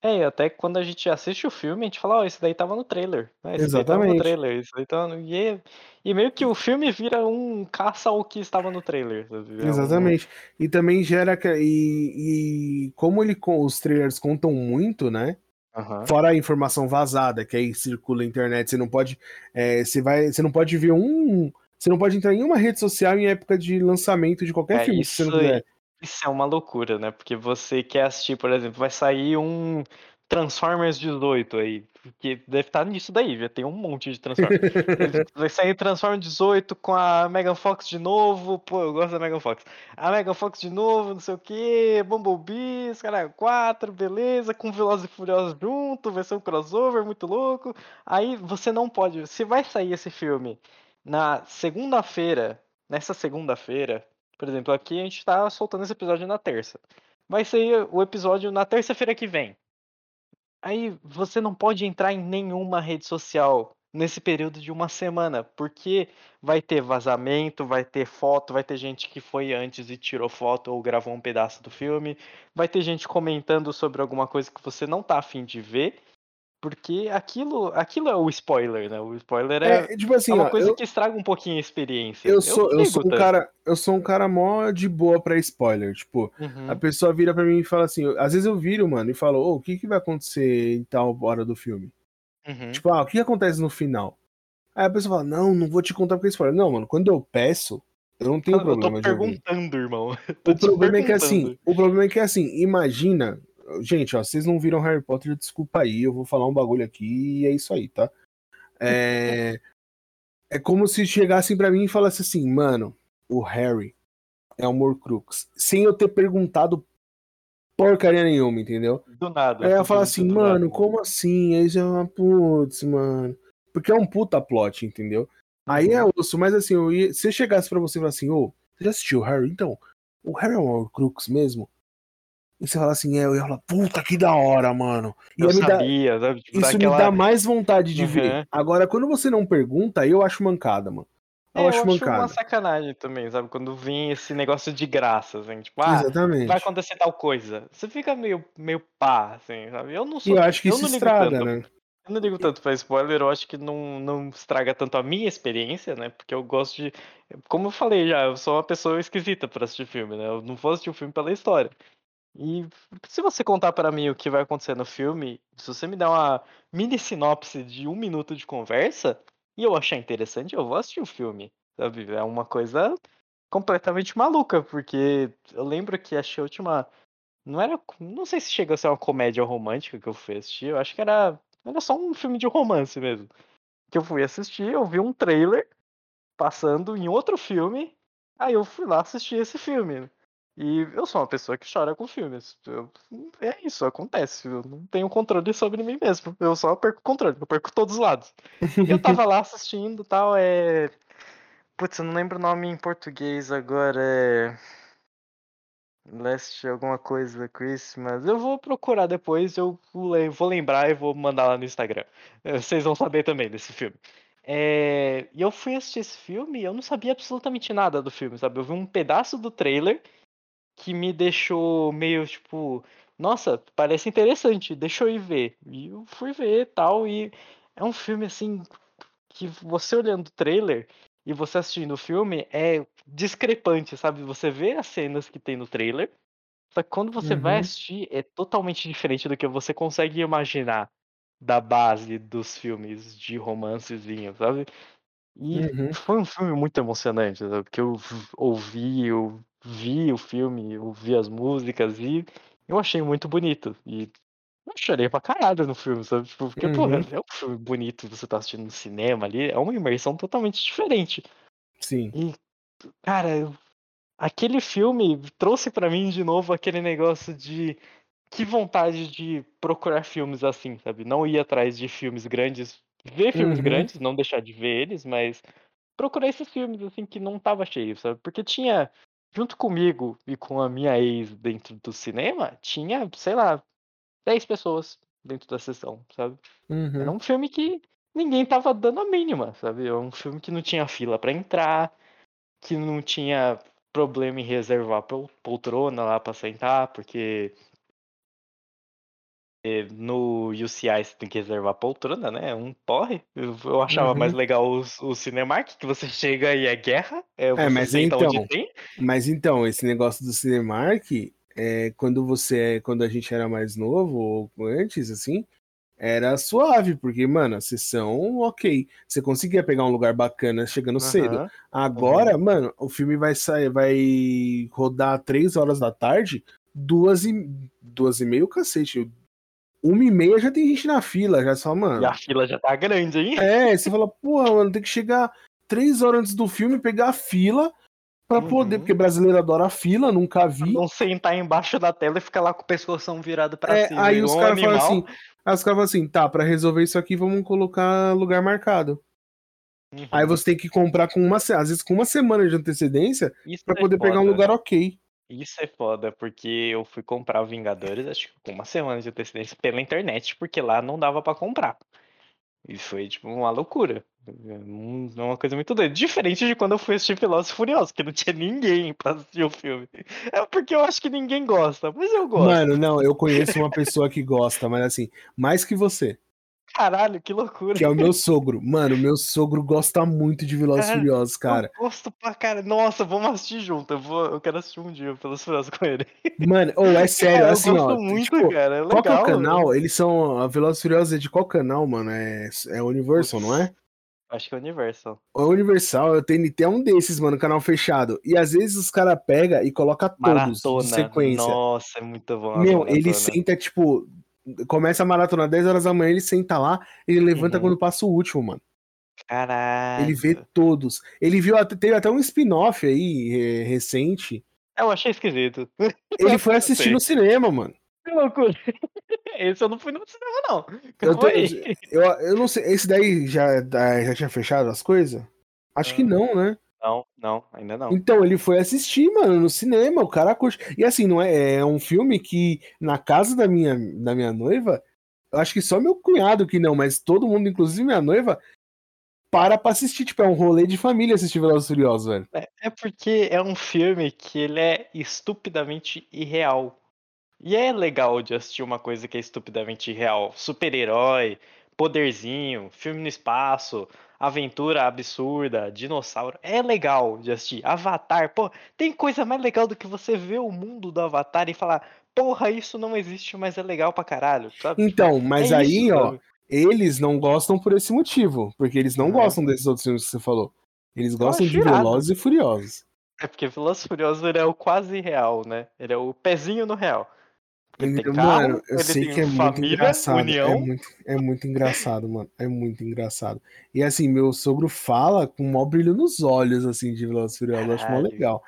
É, e até quando a gente assiste o filme, a gente fala, ó, esse daí tava no trailer. né? Esse daí tava no Exatamente. trailer. Esse daí tava no... E, é- e meio que o filme vira um caça ao que estava no trailer. sabe? É Exatamente. E também gera. E, e como ele, os trailers contam muito, né? Aham. Fora a informação vazada, que aí circula na internet, você não pode. é, você, vai, você não pode ver um. Você não pode entrar em uma rede social em época de lançamento de qualquer É, filme, se você não isso quiser. Isso é uma loucura, né? Porque você quer assistir, por exemplo, vai sair um Transformers 18 aí. Porque deve estar nisso daí, já tem um monte de Transformers. vai sair Transformers 18 com a Megan Fox de novo. Pô, eu gosto da Megan Fox. A Megan Fox de novo, não sei o que. Bumblebee, os caralho, 4, beleza. Com Velozes e Furiosos junto, vai ser um crossover muito louco. Aí você não pode. Se vai sair esse filme na segunda-feira, nessa segunda-feira, por exemplo, aqui a gente tá soltando esse episódio na terça. Vai sair o episódio na terça-feira que vem. Aí você não pode entrar em nenhuma rede social nesse período de uma semana, porque vai ter vazamento, vai ter foto, vai ter gente que foi antes e tirou foto ou gravou um pedaço do filme, vai ter gente comentando sobre alguma coisa que você não tá afim de ver, porque aquilo, aquilo é o spoiler, né? O spoiler é, É, tipo assim, é uma ó, coisa eu, que estraga um pouquinho a experiência. eu sou, eu ligo sou um tanto. cara, eu sou um cara mó de boa pra spoiler. Tipo, Uhum. a pessoa vira pra mim e fala assim, às vezes eu viro, mano, e falo, ô, o que que vai acontecer em tal hora do filme? Uhum. Tipo, ah, o que acontece no final? Aí a pessoa fala, não, não vou te contar porque é spoiler. Não, mano, quando eu peço, eu não tenho eu tô problema de ouvir. perguntando, irmão. Eu tô O problema é que assim, o problema é que assim, imagina, gente, ó, vocês não viram Harry Potter, desculpa aí, eu vou falar um bagulho aqui e é isso aí, tá? É, é como se chegassem pra mim e falassem assim, mano, o Harry é um Horcrux, sem eu ter perguntado porcaria nenhuma, entendeu? Do nada. Aí fala simplesmente assim, do nada. mano, como assim? Aí já, é putz, mano. Porque é um puta plot, entendeu? Aí é osso, mas assim, eu ia- se eu chegasse pra você e falasse assim, ô, você já assistiu o Harry? Então, o Harry é um Horcrux mesmo? E você fala assim, é, eu ia falar, puta que da hora, mano. E Eu sabia, sabe? Tipo, isso daquela- me dá mais vontade de Uhum. ver. Agora, quando você não pergunta, eu acho mancada, mano. Eu É, acho eu acho mancada. uma sacanagem também, sabe? Quando vem esse negócio de graça, assim, tipo, ah, Exatamente. vai acontecer tal coisa. Você fica meio, meio pá, assim, sabe? Eu não E sou. eu acho que eu isso estraga, tanto. né? Eu não ligo tanto pra spoiler, eu acho que não, não estraga tanto a minha experiência, né? Porque eu gosto de. Como eu falei já, eu sou uma pessoa esquisita pra assistir filme, né? Eu não vou assistir o filme pela história. E se você contar pra mim o que vai acontecer no filme, se você me der uma mini sinopse de um minuto de conversa e eu achar interessante, eu vou assistir o filme, sabe? É uma coisa completamente maluca, porque eu lembro que achei a última. Não era. Não sei se chega a ser uma comédia romântica que eu fui assistir, eu acho que era. Era só um filme de romance mesmo. Que eu fui assistir, eu vi um trailer passando em outro filme, aí eu fui lá assistir esse filme. E eu sou uma pessoa que chora com filmes. Eu- é isso, acontece. Eu não tenho controle sobre mim mesmo. Eu só perco controle, eu perco todos os lados. Eu tava lá assistindo tal, é. Putz, eu não lembro o nome em português agora. É. Last alguma coisa Christmas. Eu vou procurar depois, eu vou lembrar e vou mandar lá no Instagram. Eh, Vocês vão saber também desse filme. É, E eu fui assistir esse filme e eu não sabia absolutamente nada do filme, sabe? Eu vi um pedaço do trailer que me deixou meio tipo, nossa, parece interessante, deixa eu ir ver. E eu fui ver e tal, e é um filme assim que você olhando o trailer e você assistindo o filme é discrepante, sabe? Você vê as cenas que tem no trailer, só que quando você vai Uhum. assistir é totalmente diferente do que você consegue imaginar da base dos filmes de romancezinho, sabe? E Uhum. foi um filme muito emocionante, sabe? Porque eu ouvi, eu vi o filme, eu vi as músicas e eu achei muito bonito. E eu chorei pra caralho no filme, sabe? Tipo, porque, porra, Uhum. é um filme bonito, você tá assistindo no cinema ali, é uma imersão totalmente diferente. Sim. E, cara, eu- aquele filme trouxe pra mim de novo aquele negócio de que vontade de procurar filmes assim, sabe? Não ir atrás de filmes grandes, ver filmes Uhum. grandes, não deixar de ver eles, mas procurar esses filmes assim que não tava cheio, sabe? Porque tinha junto comigo e com a minha ex dentro do cinema, tinha, sei lá, 10 pessoas dentro da sessão, sabe? Era Uhum. um filme que ninguém tava dando a mínima, sabe? Era um filme que não tinha fila pra entrar, que não tinha problema em reservar pol- poltrona lá pra sentar, porque no UCI você tem que reservar poltrona, né? É um porre. Eu, eu achava mais Uhum. legal o, o Cinemark, que você chega e é guerra, é, É, mas então, tem. mas então, esse negócio do Cinemark, é, quando você, quando a gente era mais novo, ou antes, assim, era suave, porque, mano, a sessão, ok. Você conseguia pegar um lugar bacana chegando cedo. Aham, Agora, uhum. mano, o filme vai sair, vai rodar três horas da tarde, duas e, duas e meia, o cacete. Uma e meia já tem gente na fila, já só, E mano. a fila já tá grande, hein? É, você fala, porra, mano, tem que chegar três horas antes do filme, pegar a fila pra poder, Uhum. porque brasileiro adora a fila, nunca vi. não sentar embaixo da tela e ficar lá com o pescoção virado pra É, cima, aí os caras falam assim, aí os caras falam assim, tá, pra resolver isso aqui, vamos colocar lugar marcado. Aí Uhum. você tem que comprar com uma, às vezes com uma semana de antecedência pra é poder pegar um lugar ok. Isso é foda, porque eu fui comprar o Vingadores, acho que com uma semana de antecedência pela internet, porque lá não dava pra comprar. E foi, tipo, uma loucura. Um- Uma coisa muito doida. Diferente de quando eu fui assistir Velozes Furiosos, que não tinha ninguém pra assistir o filme. É porque eu acho que ninguém gosta, mas eu gosto. Mano, não, eu conheço uma pessoa que gosta, mas assim, mais que você, Caralho, que loucura. que é o meu sogro. Mano, meu sogro gosta muito de Velozes e Cara, Furiosos, cara. Eu gosto pra cara. Nossa, vamos assistir junto. Eu, vou, eu quero assistir um dia Velozes e Furiosos com ele. Mano, ou é sério, Cara, eu assim, gosto ó, muito, tipo, cara. É qual que é o legal. canal? Eles são, a Velozes e Furiosos é de qual canal, mano? É, é Universal, não é? Acho que é Universal. O Universal, o TNT é um desses, mano, canal fechado. E às vezes os caras pegam e coloca todos Maratona. sequência. Nossa, é muito bom. Meu, ele maratonas. senta, tipo, começa a maratona 10 horas da manhã, ele senta lá, ele levanta Uhum. quando passa o último, mano. Caralho. Ele vê todos. Ele viu, teve até um spin-off aí, é, recente. Eu achei esquisito. Ele foi assistir no cinema, mano. Que loucura. Esse eu não fui no cinema, não. Eu, tô- eu, eu não sei, esse daí já, já tinha fechado as coisas? Acho que Ah. não, né? Não, não, ainda não. Então, ele foi assistir, mano, no cinema, o cara curte. E assim, não é, é um filme que na casa da minha, da minha noiva, eu acho que só meu cunhado que não, mas todo mundo, inclusive minha noiva, para pra assistir. Tipo, é um rolê de família assistir Velozes Furiosos, velho. É, é porque é um filme que ele é estupidamente irreal. E é legal de assistir uma coisa que é estupidamente irreal. Super-herói, poderzinho, filme no espaço, aventura absurda, dinossauro. É legal de assistir. Avatar, pô, tem coisa mais legal do que você ver o mundo do Avatar e falar, porra, isso não existe, mas é legal pra caralho, sabe? Então, mas é aí, isso, ó, sabe? eles não gostam por esse motivo, porque eles não Aham. gostam desses outros filmes que você falou. Eles gostam de. Velozes e Furiosos. É porque Velozes e Furiosos ele é o quase real, né? Ele é o pezinho no real. Ele tem carro, Mano, eu sei que é muito família, engraçado. É união. muito, é muito engraçado, mano. É muito engraçado. E assim, meu sogro fala com o maior brilho nos olhos, assim, de Velozes Furiosos. Eu acho mó legal.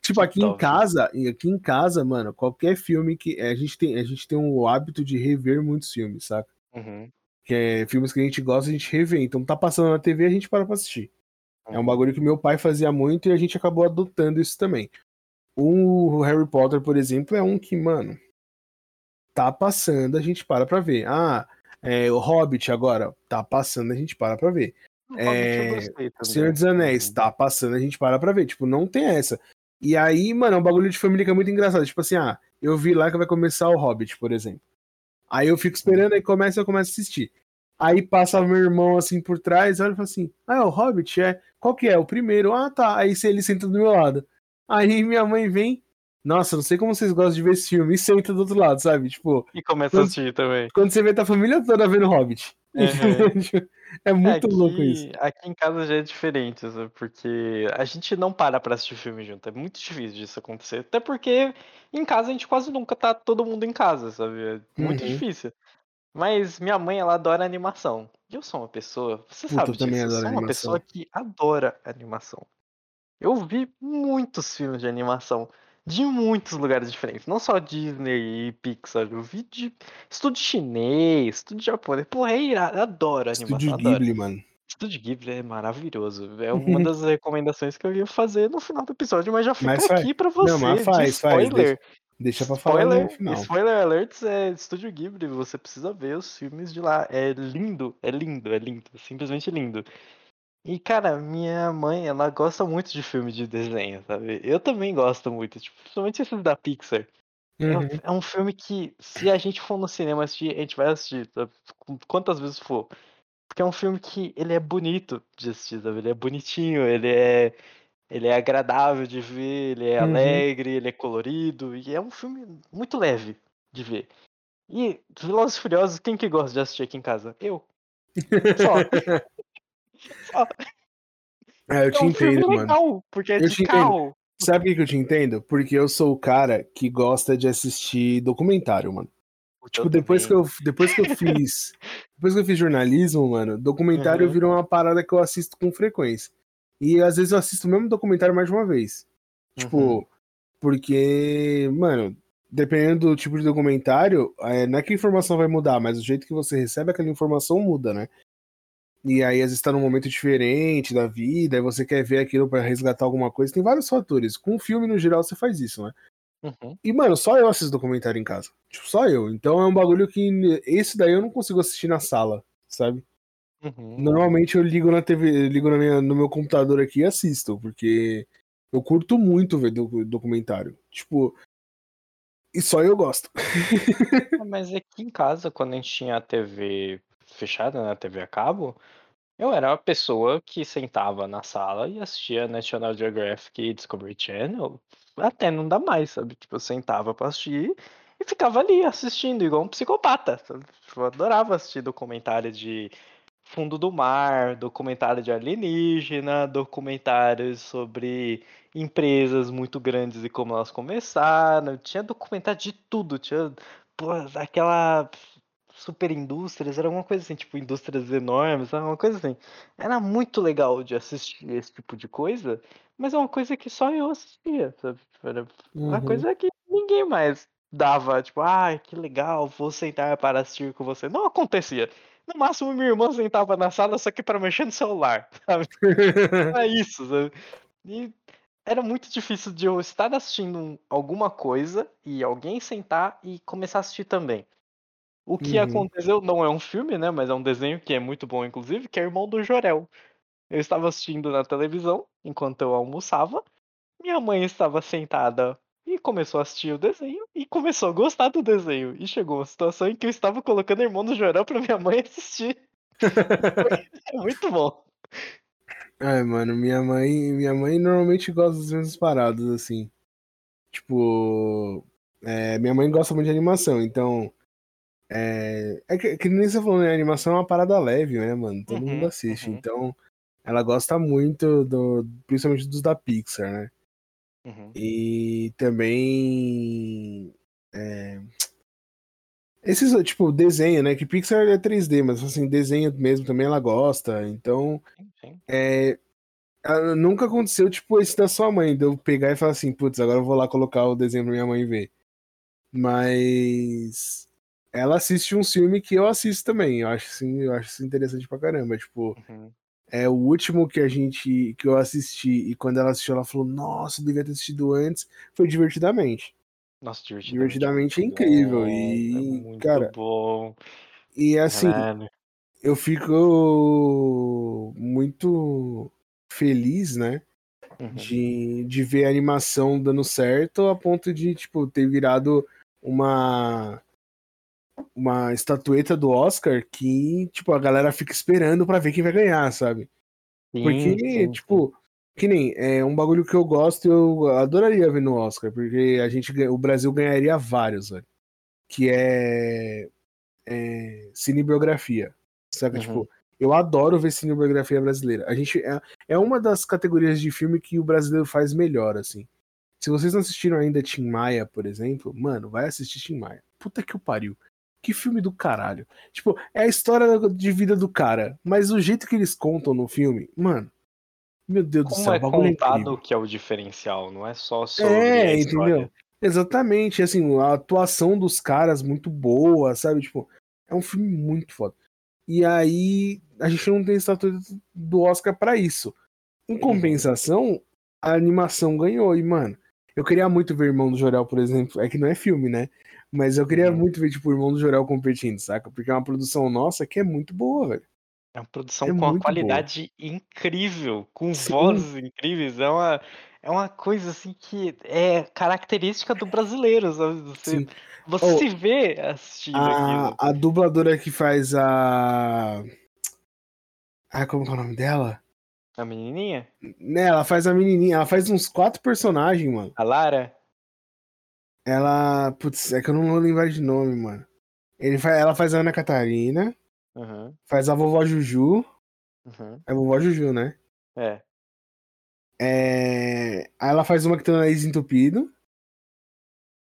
Tipo, aqui em casa, e aqui em casa, mano, qualquer filme que. A gente tem, a gente tem o hábito de rever muitos filmes, saca? Uhum, Que é filmes que a gente gosta, a gente revê. Então tá passando na TV, a gente para pra assistir. É um uhum. bagulho que meu pai fazia muito e a gente acabou adotando isso também. O Harry Potter, por exemplo, é um que, mano, tá passando, a gente para pra ver. Ah, é, o Hobbit agora, tá passando, a gente para pra ver. O Hobbit eu É, gostei. Senhor dos Anéis, tá passando, a gente para pra ver. Tipo, não tem essa. E aí, mano, é um bagulho de família que é muito engraçado. Tipo assim, ah, eu vi lá que vai começar o Hobbit, por exemplo. Aí eu fico esperando, aí começa, eu começo a assistir. Aí passa meu irmão assim por trás, olha e fala assim: Ah, é o Hobbit? É. Qual que é? O primeiro? Ah, tá. Aí ele senta do meu lado. Aí minha mãe vem, nossa, não sei como vocês gostam de ver esse filme, e senta do outro lado, sabe? Tipo, E começa a assistir também. quando você vê tá a família toda vendo Hobbit. Uhum. é muito aqui, louco isso. Aqui em casa já é diferente, sabe? porque a gente não para pra assistir filme junto. É muito difícil disso acontecer. Até porque em casa a gente quase nunca tá todo mundo em casa, sabe? É muito Uhum. difícil. Mas minha mãe, ela adora animação. E eu sou uma pessoa, você Puta, sabe eu disso, eu adoro sou uma animação. pessoa que adora animação. Eu vi muitos filmes de animação de muitos lugares diferentes, não só Disney e Pixar, eu vi de estúdio chinês, estúdio japonês, porra, é irado, adoro animação, Estúdio adoro. Ghibli, mano. Estúdio Ghibli é maravilhoso, é uma das recomendações que eu ia fazer no final do episódio, mas já fica Mas aqui pra você, Não, mas faz, de faz. spoiler. Deixa pra falar Spoiler, no final. spoiler alerts é Estúdio Ghibli, você precisa ver os filmes de lá. É lindo, é lindo, é lindo, simplesmente lindo. E cara, minha mãe, ela gosta muito de filme de desenho, sabe? Eu também gosto muito, tipo, principalmente esses da Pixar. É, Uhum. é um filme que, se a gente for no cinema assistir, a gente vai assistir, sabe? Quantas vezes for. Porque é um filme que ele é bonito de assistir, sabe? Ele é bonitinho, ele é, ele é agradável de ver, ele é Uhum. alegre, ele é colorido, e é um filme muito leve de ver. E Velozes e Furiosos, quem que gosta de assistir aqui em casa? Eu. Só. É, eu te é um entendo, mano. legal, porque é Eu de te entendo. carro. Sabe por que eu te entendo? Porque eu sou o cara que gosta de assistir documentário, mano. Tipo, Eu depois que, eu, depois que eu fiz. depois que eu fiz jornalismo, mano, documentário Uhum. virou uma parada que eu assisto com frequência. E às vezes eu assisto o mesmo documentário mais de uma vez. Tipo, Uhum. porque, mano, dependendo do tipo de documentário, é, não é que a informação vai mudar, mas o jeito que você recebe aquela informação muda, né? E aí, às vezes, tá num momento diferente da vida, e você quer ver aquilo pra resgatar alguma coisa. Tem vários fatores. Com filme, no geral, você faz isso, né? Uhum. E, mano, só eu assisto documentário em casa. Tipo, só eu. Então é um bagulho que. Esse daí eu não consigo assistir na sala, sabe? Uhum. Normalmente eu ligo na TV, ligo na minha, no meu computador aqui e assisto, porque eu curto muito ver docu- documentário. Tipo. E só eu gosto. Ah, Mas aqui em casa, quando a gente tinha a TV fechada, né, a TV a cabo, eu era uma pessoa que sentava na sala e assistia National Geographic e Discovery Channel até não dá mais, sabe? Tipo, eu sentava pra assistir e ficava ali assistindo, igual um psicopata? Tipo, eu adorava assistir documentário de fundo do mar, documentário de alienígena, documentários sobre empresas muito grandes e como elas começaram. Tinha documentário de tudo, tinha pô, aquela super indústrias, era uma coisa assim, tipo indústrias enormes, era uma coisa assim. Era muito legal de assistir esse tipo de coisa, mas é uma coisa que só eu assistia, sabe? Era uma Uhum. coisa que ninguém mais dava, tipo, ai, que legal, vou sentar para assistir com você. Não acontecia. No máximo, minha irmã sentava na sala só que para mexer no celular, sabe? Era isso, sabe? E era muito difícil de eu estar assistindo um- alguma coisa e alguém sentar e começar a assistir também. O que Uhum. aconteceu não é um filme, né? Mas é um desenho que é muito bom, inclusive, que é Irmão do Jorel. Eu estava assistindo na televisão enquanto eu almoçava. Minha mãe estava sentada e começou a assistir o desenho e começou a gostar do desenho. E chegou uma situação em que eu estava colocando Irmão do Jorel para minha mãe assistir. É muito bom. Ai, mano, minha mãe, minha mãe normalmente gosta das mesmas paradas, assim. Tipo, é, minha mãe gosta muito de animação, então. É, é que, que nem você falou, né? A animação é uma parada leve, né, mano? Todo mundo Uhum, assiste. uhum. Então, ela gosta muito, do, principalmente dos da Pixar, né? Uhum. E também. é, esses, tipo, desenho, né? Que Pixar é 3D, mas assim, desenho mesmo também ela gosta. Então, Sim, sim. é, nunca aconteceu, tipo, esse da sua mãe, de eu pegar e falar assim, putz, agora eu vou lá colocar o desenho pra minha mãe ver. Mas ela assiste um filme que eu assisto também. Eu acho assim, eu acho isso interessante pra caramba. Tipo, Uhum. é o último que a gente que eu assisti e quando ela assistiu, ela falou: "Nossa, eu devia ter assistido antes". Foi divertidamente. Nossa, divertidamente, Divertidamente é incrível bom, e, é muito cara, bom. e assim, Caralho. eu fico muito feliz, né? Uhum. de, de ver a animação dando certo a ponto de, tipo, ter virado uma uma estatueta do Oscar que, tipo, a galera fica esperando pra ver quem vai ganhar, sabe? Sim, Porque, sim, sim. tipo, Que nem, é um bagulho que eu gosto e eu adoraria ver no Oscar, porque a gente, o Brasil ganharia vários, velho. Que é, é cinebiografia. Sabe? Uhum. Tipo, eu adoro ver cinebiografia brasileira. A gente é, é uma das categorias de filme que o brasileiro faz melhor, assim. Se vocês não assistiram ainda Tim Maia, por exemplo, mano, vai assistir Tim Maia. Puta que o pariu. Que filme do caralho. Tipo, é a história de vida do cara, mas o jeito que eles contam no filme, mano. Meu Deus Como do céu, é contado que é o diferencial, não é só sobre É, entendeu? Exatamente, assim, a atuação dos caras muito boa, sabe? Tipo, é um filme muito foda. E aí, a gente não tem estatua do Oscar para isso. Em uhum. compensação, a animação ganhou. E, mano, eu queria muito ver Irmão do Jorel, por exemplo. É que não é filme, né? Mas eu queria uhum. muito ver, tipo, o Irmão do Jorel competindo, saca? Porque é uma produção nossa que é muito boa, velho. É uma produção é com uma qualidade boa. incrível, com Sim. vozes incríveis. É uma, é uma coisa assim que é característica do brasileiro, sabe? Você, você oh, se vê assistindo a, aquilo. A dubladora que faz a. Ah, como é o nome dela? A menininha? Né, ela faz a menininha. Ela faz uns quatro personagens, mano. A Lara? Ela. Putz, é que eu não vou lembrar de nome, mano. Ele faz, ela faz a Ana Catarina. Uhum. Faz a vovó Juju. Uhum. É a vovó Juju, né? É. é. Aí ela faz uma que tem o nariz entupido.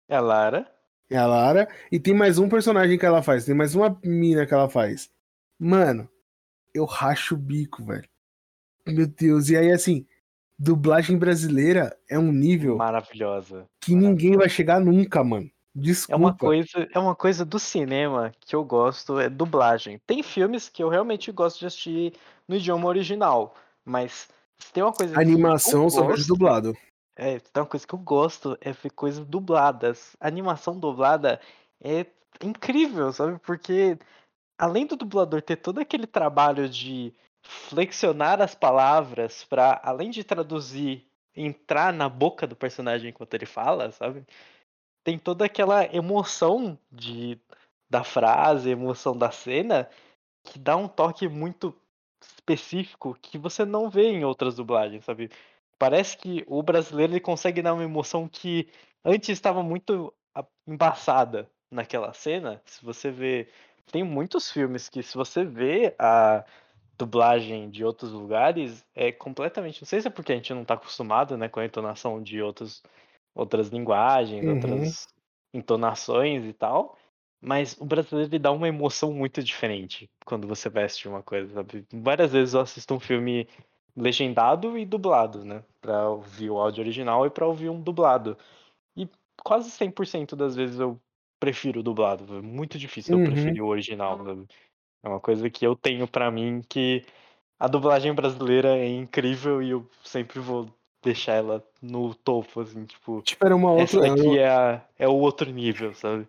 É a Lara. É a Lara. E tem mais um personagem que ela faz. Tem mais uma mina que ela faz. Mano, eu racho o bico, velho. Meu Deus. E aí, assim, dublagem brasileira é um nível maravilhosa que ninguém vai chegar nunca, mano. Desculpa. É uma coisa, é uma coisa do cinema que eu gosto, é dublagem. Tem filmes que eu realmente gosto de assistir no idioma original, mas tem uma coisa animação só vejo dublado. É, tem uma coisa que eu gosto é ver coisas dubladas. A animação dublada é incrível, sabe? Porque além do dublador ter todo aquele trabalho de flexionar as palavras para além de traduzir, entrar na boca do personagem enquanto ele fala, sabe? Tem toda aquela emoção de da frase, emoção da cena, que dá um toque muito específico que você não vê em outras dublagens, sabe? Parece que o brasileiro ele consegue dar uma emoção que antes estava muito embaçada naquela cena. Se você vê, tem muitos filmes que se você vê a dublagem de outros lugares é completamente. Não sei se é porque a gente não está acostumado, né, com a entonação de outros, outras linguagens, uhum. outras entonações e tal. Mas o brasileiro ele dá uma emoção muito diferente quando você veste uma coisa, sabe? Várias vezes eu assisto um filme legendado e dublado, né? Pra ouvir o áudio original e pra ouvir um dublado. E quase 100% das vezes eu prefiro o dublado. É muito difícil uhum. eu preferir o original. Sabe? É uma coisa que eu tenho para mim que a dublagem brasileira é incrível e eu sempre vou deixar ela no topo, assim, tipo. Tipo, era uma outra. Essa aqui é, a, é o outro nível, sabe?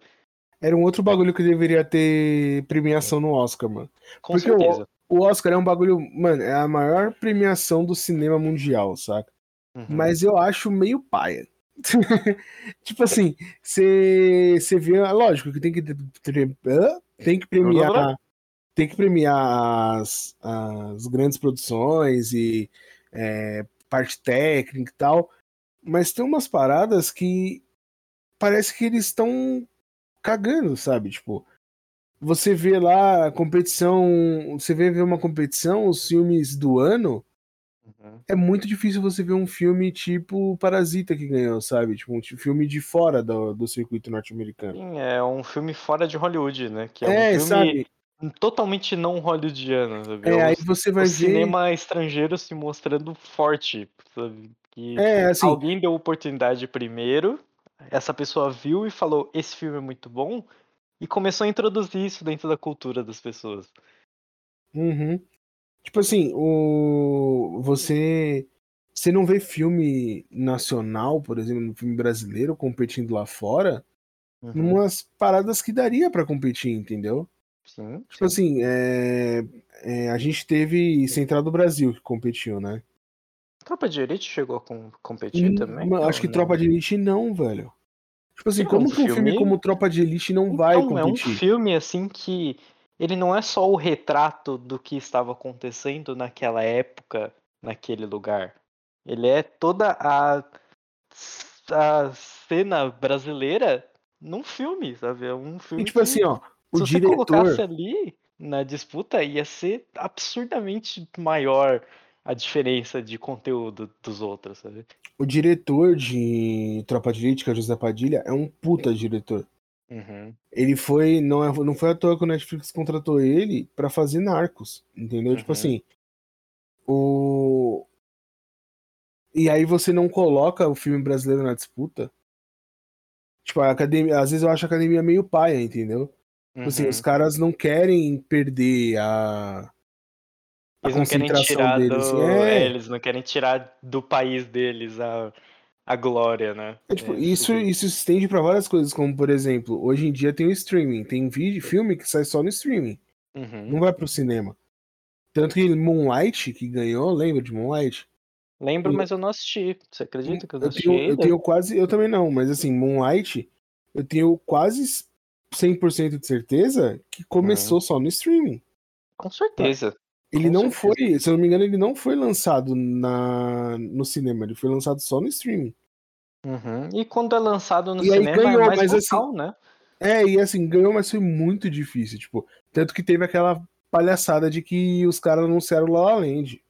Era um outro bagulho que deveria ter premiação no Oscar, mano. Com Porque certeza. O, o Oscar é um bagulho, mano, é a maior premiação do cinema mundial, saca? Uhum. Mas eu acho meio paia. tipo assim, você vê, lógico que tem que tem que premiar tem que premiar as, as grandes produções e é, parte técnica e tal, mas tem umas paradas que parece que eles estão cagando, sabe? Tipo, você vê lá a competição, você vê ver uma competição, os filmes do ano, uhum. é muito difícil você ver um filme tipo Parasita que ganhou, sabe? Tipo, um filme de fora do, do circuito norte-americano. Sim, é um filme fora de Hollywood, né? Que é, é um filme sabe? Totalmente não hollywoodiano, sabe? É, é aí você vai o ver... cinema estrangeiro se mostrando forte, sabe? Que é, assim... alguém deu oportunidade primeiro, essa pessoa viu e falou, esse filme é muito bom, e começou a introduzir isso dentro da cultura das pessoas. Uhum. Tipo assim, o... você... Você não vê filme nacional, por exemplo, no filme brasileiro competindo lá fora, uhum. numas paradas que daria para competir, entendeu? Sim. Tipo sim. assim, é, é, a gente teve Central do Brasil que competiu, né? Tropa de Elite chegou a com, competir hum, também? Não, acho que não. Tropa de Elite não, velho. Tipo assim, como um que um filme... filme como Tropa de Elite não então, vai competir? É um filme, assim, que ele não é só o retrato do que estava acontecendo naquela época, naquele lugar. Ele é toda a, a cena brasileira num filme, sabe? É um filme. E tipo que, assim, ó, o se diretor. você colocasse ali na disputa, ia ser absurdamente maior a diferença de conteúdo dos outros, sabe? O diretor de Tropa de Elite, que é José Padilha, é um puta diretor. Uhum, Ele foi. Não, é, não foi à toa que o Netflix contratou ele pra fazer Narcos. Entendeu? Tipo Uhum. assim. O. E aí você não coloca o filme brasileiro na disputa. Tipo, a academia. Às vezes eu acho a academia meio paia, entendeu? Tipo assim, uhum. os caras não querem perder a. A Eles não querem concentração tirar deles. do. É. é, eles não querem tirar do país deles a, a glória, né? É, tipo, É, isso, porque- isso se estende pra várias coisas, como por exemplo, hoje em dia tem o streaming, tem vídeo, filme que sai só no streaming, Uhum. não vai pro cinema. Tanto que Moonlight, que ganhou, lembra de Moonlight? Lembro, Eu- mas eu não assisti. Você acredita que eu não Eu assisti tenho, eu tenho quase, eu também não, mas assim, Moonlight, eu tenho quase 100% de certeza que começou só no streaming. Com certeza. Ele Com não certeza. foi, se eu não me engano, ele não foi lançado na, no cinema, ele foi lançado só no streaming. Uhum. E quando é lançado no E aí cinema ganhou, é mais mas assim, vocal, né? É, e assim, ganhou, mas foi muito difícil, tipo, tanto que teve aquela palhaçada de que os caras anunciaram La La Land,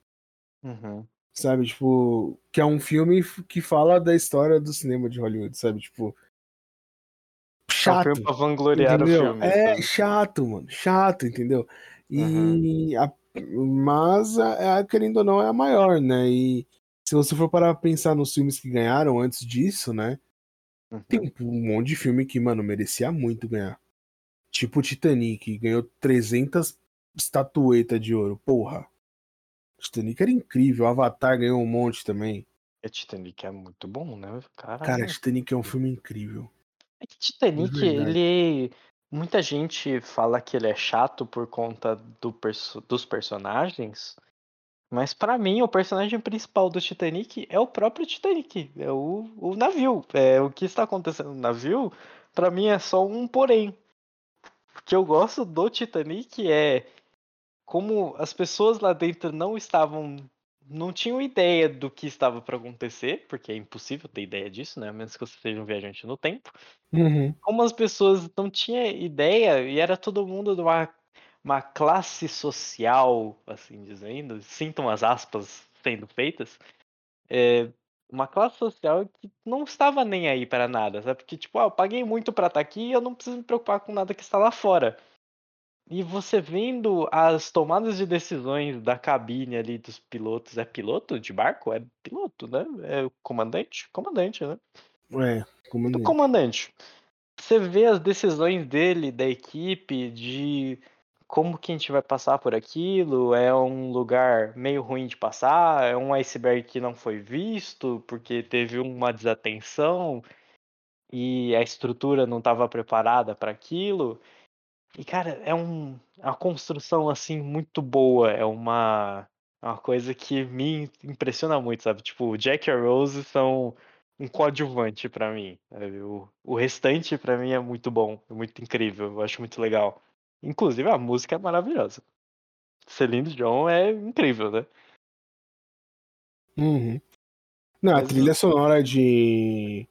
Uhum. sabe, tipo, que é um filme que fala da história do cinema de Hollywood, sabe, tipo, É um chato, filme pra vangloriar o entendeu? filme. É chato, mano, chato, entendeu? E Uhum. a- mas a, a- querendo ou não é a maior, né? E se você for parar pra pensar nos filmes que ganharam antes disso, né? Uhum. Tem um monte de filme que, mano, merecia muito ganhar. Tipo Titanic, ganhou 300 estatuetas de ouro. Porra. Titanic era incrível. Avatar ganhou um monte também. E Titanic é muito bom, né? Caralho. Cara, Titanic é um filme incrível. É que Titanic, verdade. ele. Muita gente fala que ele é chato por conta do perso- dos personagens. Mas pra mim, o personagem principal do Titanic é o próprio Titanic. É o, o navio. É, o que está acontecendo no navio, pra mim, é só um porém. O que eu gosto do Titanic é como as pessoas lá dentro não estavam. Não tinham ideia do que estava para acontecer, porque é impossível ter ideia disso, né? A menos que você seja um viajante no tempo Uhum. como as pessoas não tinham ideia e era todo mundo de uma, uma classe social, assim dizendo, sintam as aspas sendo feitas, é, uma classe social que não estava nem aí para nada, sabe? Porque, tipo, ah, eu paguei muito para estar aqui e eu não preciso me preocupar com nada que está lá fora. E você vendo as tomadas de decisões da cabine ali dos pilotos, é piloto de barco? É piloto, né? É o comandante? Comandante, né? É, como do comandante. Você vê as decisões dele, da equipe, de como que a gente vai passar por aquilo, é um lugar meio ruim de passar, é um iceberg que não foi visto porque teve uma desatenção e a estrutura não estava preparada para aquilo. E cara, é um, é uma construção assim muito boa, é uma, é uma coisa que me impressiona muito, sabe? Tipo, o Jack e a Rose são um coadjuvante pra mim. sabe? O, o restante pra mim é muito bom, é muito incrível, eu acho muito legal. Inclusive a música é maravilhosa. Celine Dion é incrível, né? Uhum. Não, a trilha sonora de.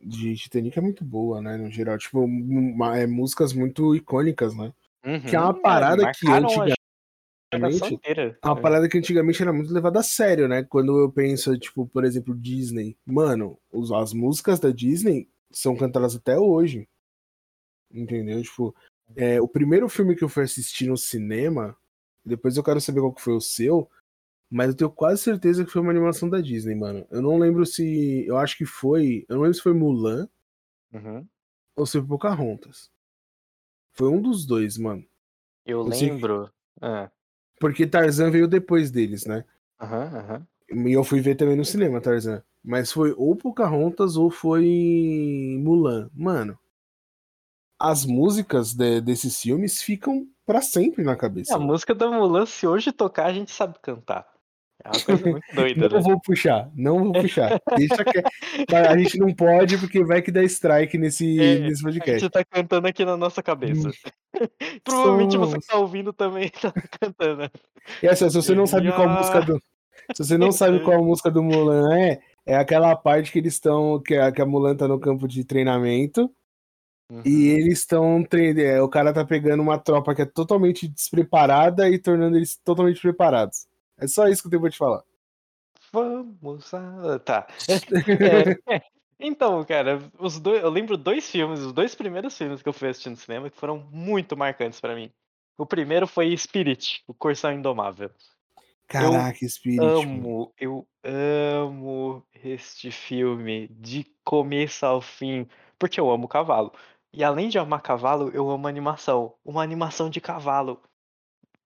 De Titanic é muito boa, né? No geral. Tipo, é, músicas muito icônicas, né? Que é uma Uhum, parada que a geração antigamente. inteira. É uma É. parada que antigamente era muito levada a sério, né? Quando eu penso, tipo, por exemplo, Disney. Mano, as músicas da Disney são cantadas até hoje. Entendeu? Tipo, é, o primeiro filme que eu fui assistir no cinema, depois eu quero saber qual que foi o seu, mas eu tenho quase certeza que foi uma animação da Disney, mano. Eu não lembro se. Eu acho que foi. Eu não lembro se foi Mulan Uhum. ou se foi Pocahontas. Foi um dos dois, mano. Eu Eu sei lembro. Ah, Porque Tarzan veio depois deles, né? Aham, aham. E eu fui ver também no cinema, Tarzan. Mas foi ou Pocahontas ou foi Mulan. Mano, as músicas de- desses filmes ficam pra sempre na cabeça. A música da Mulan, se hoje tocar, a gente sabe cantar. É uma coisa muito doida, Não né? vou puxar, não vou puxar. Deixa que... A gente não pode, porque vai que dá strike nesse, É, nesse A podcast. gente tá cantando aqui na nossa cabeça. Provavelmente você que tá ouvindo também tá cantando. E essa, se você não sabe qual música do. Se você não sabe qual música do Mulan é, é aquela parte que eles estão. Que a, que a Mulan tá no campo de treinamento. Uhum. E eles estão. É, o cara tá pegando uma tropa que é totalmente despreparada e tornando eles totalmente preparados. É só isso que eu tenho pra te falar. Vamos a... Tá. É, então, cara, os dois, eu lembro dois filmes, os dois primeiros filmes que eu fui assistir no cinema que foram muito marcantes pra mim. O primeiro foi Spirit, o Corção Indomável. Caraca, Spirit. Amo, eu amo este filme de começo ao fim, porque eu amo cavalo. E além de amar cavalo, eu amo animação. Uma animação de cavalo.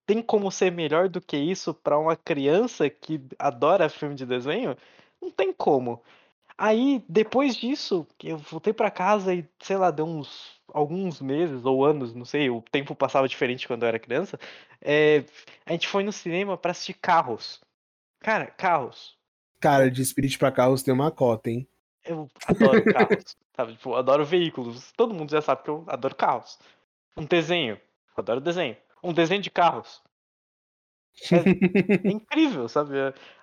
Tem como ser melhor do que isso pra uma criança que adora filme de desenho? Não tem como. Aí, depois disso, eu voltei pra casa e, sei lá, deu uns alguns meses ou anos, não sei, o tempo passava diferente quando eu era criança. É, a gente foi no cinema pra assistir Carros. Cara, Carros. Cara, de Spirit pra Carros tem uma cota, hein? Eu adoro carros, sabe? Tipo, adoro veículos. Todo mundo já sabe que eu adoro carros. Um desenho. Eu adoro desenho. Um desenho de carros. É, é incrível, sabe?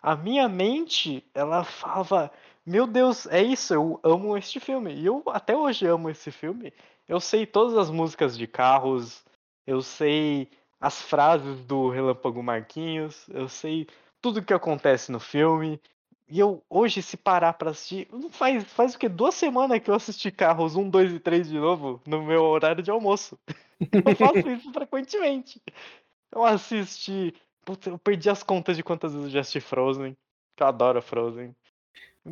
A minha mente, ela falava, meu Deus, é isso, eu amo este filme. E eu até hoje amo esse filme. Eu sei todas as músicas de carros, eu sei as frases do Relâmpago Marquinhos, eu sei tudo que acontece no filme. E eu, hoje, se parar pra assistir, faz, faz o que? Duas semanas que eu assisti Carros 1, 2 e 3 de novo no meu horário de almoço. Eu faço isso frequentemente. Eu assisti. Putz, eu perdi as contas de quantas vezes eu já assisti Frozen. Que eu adoro Frozen.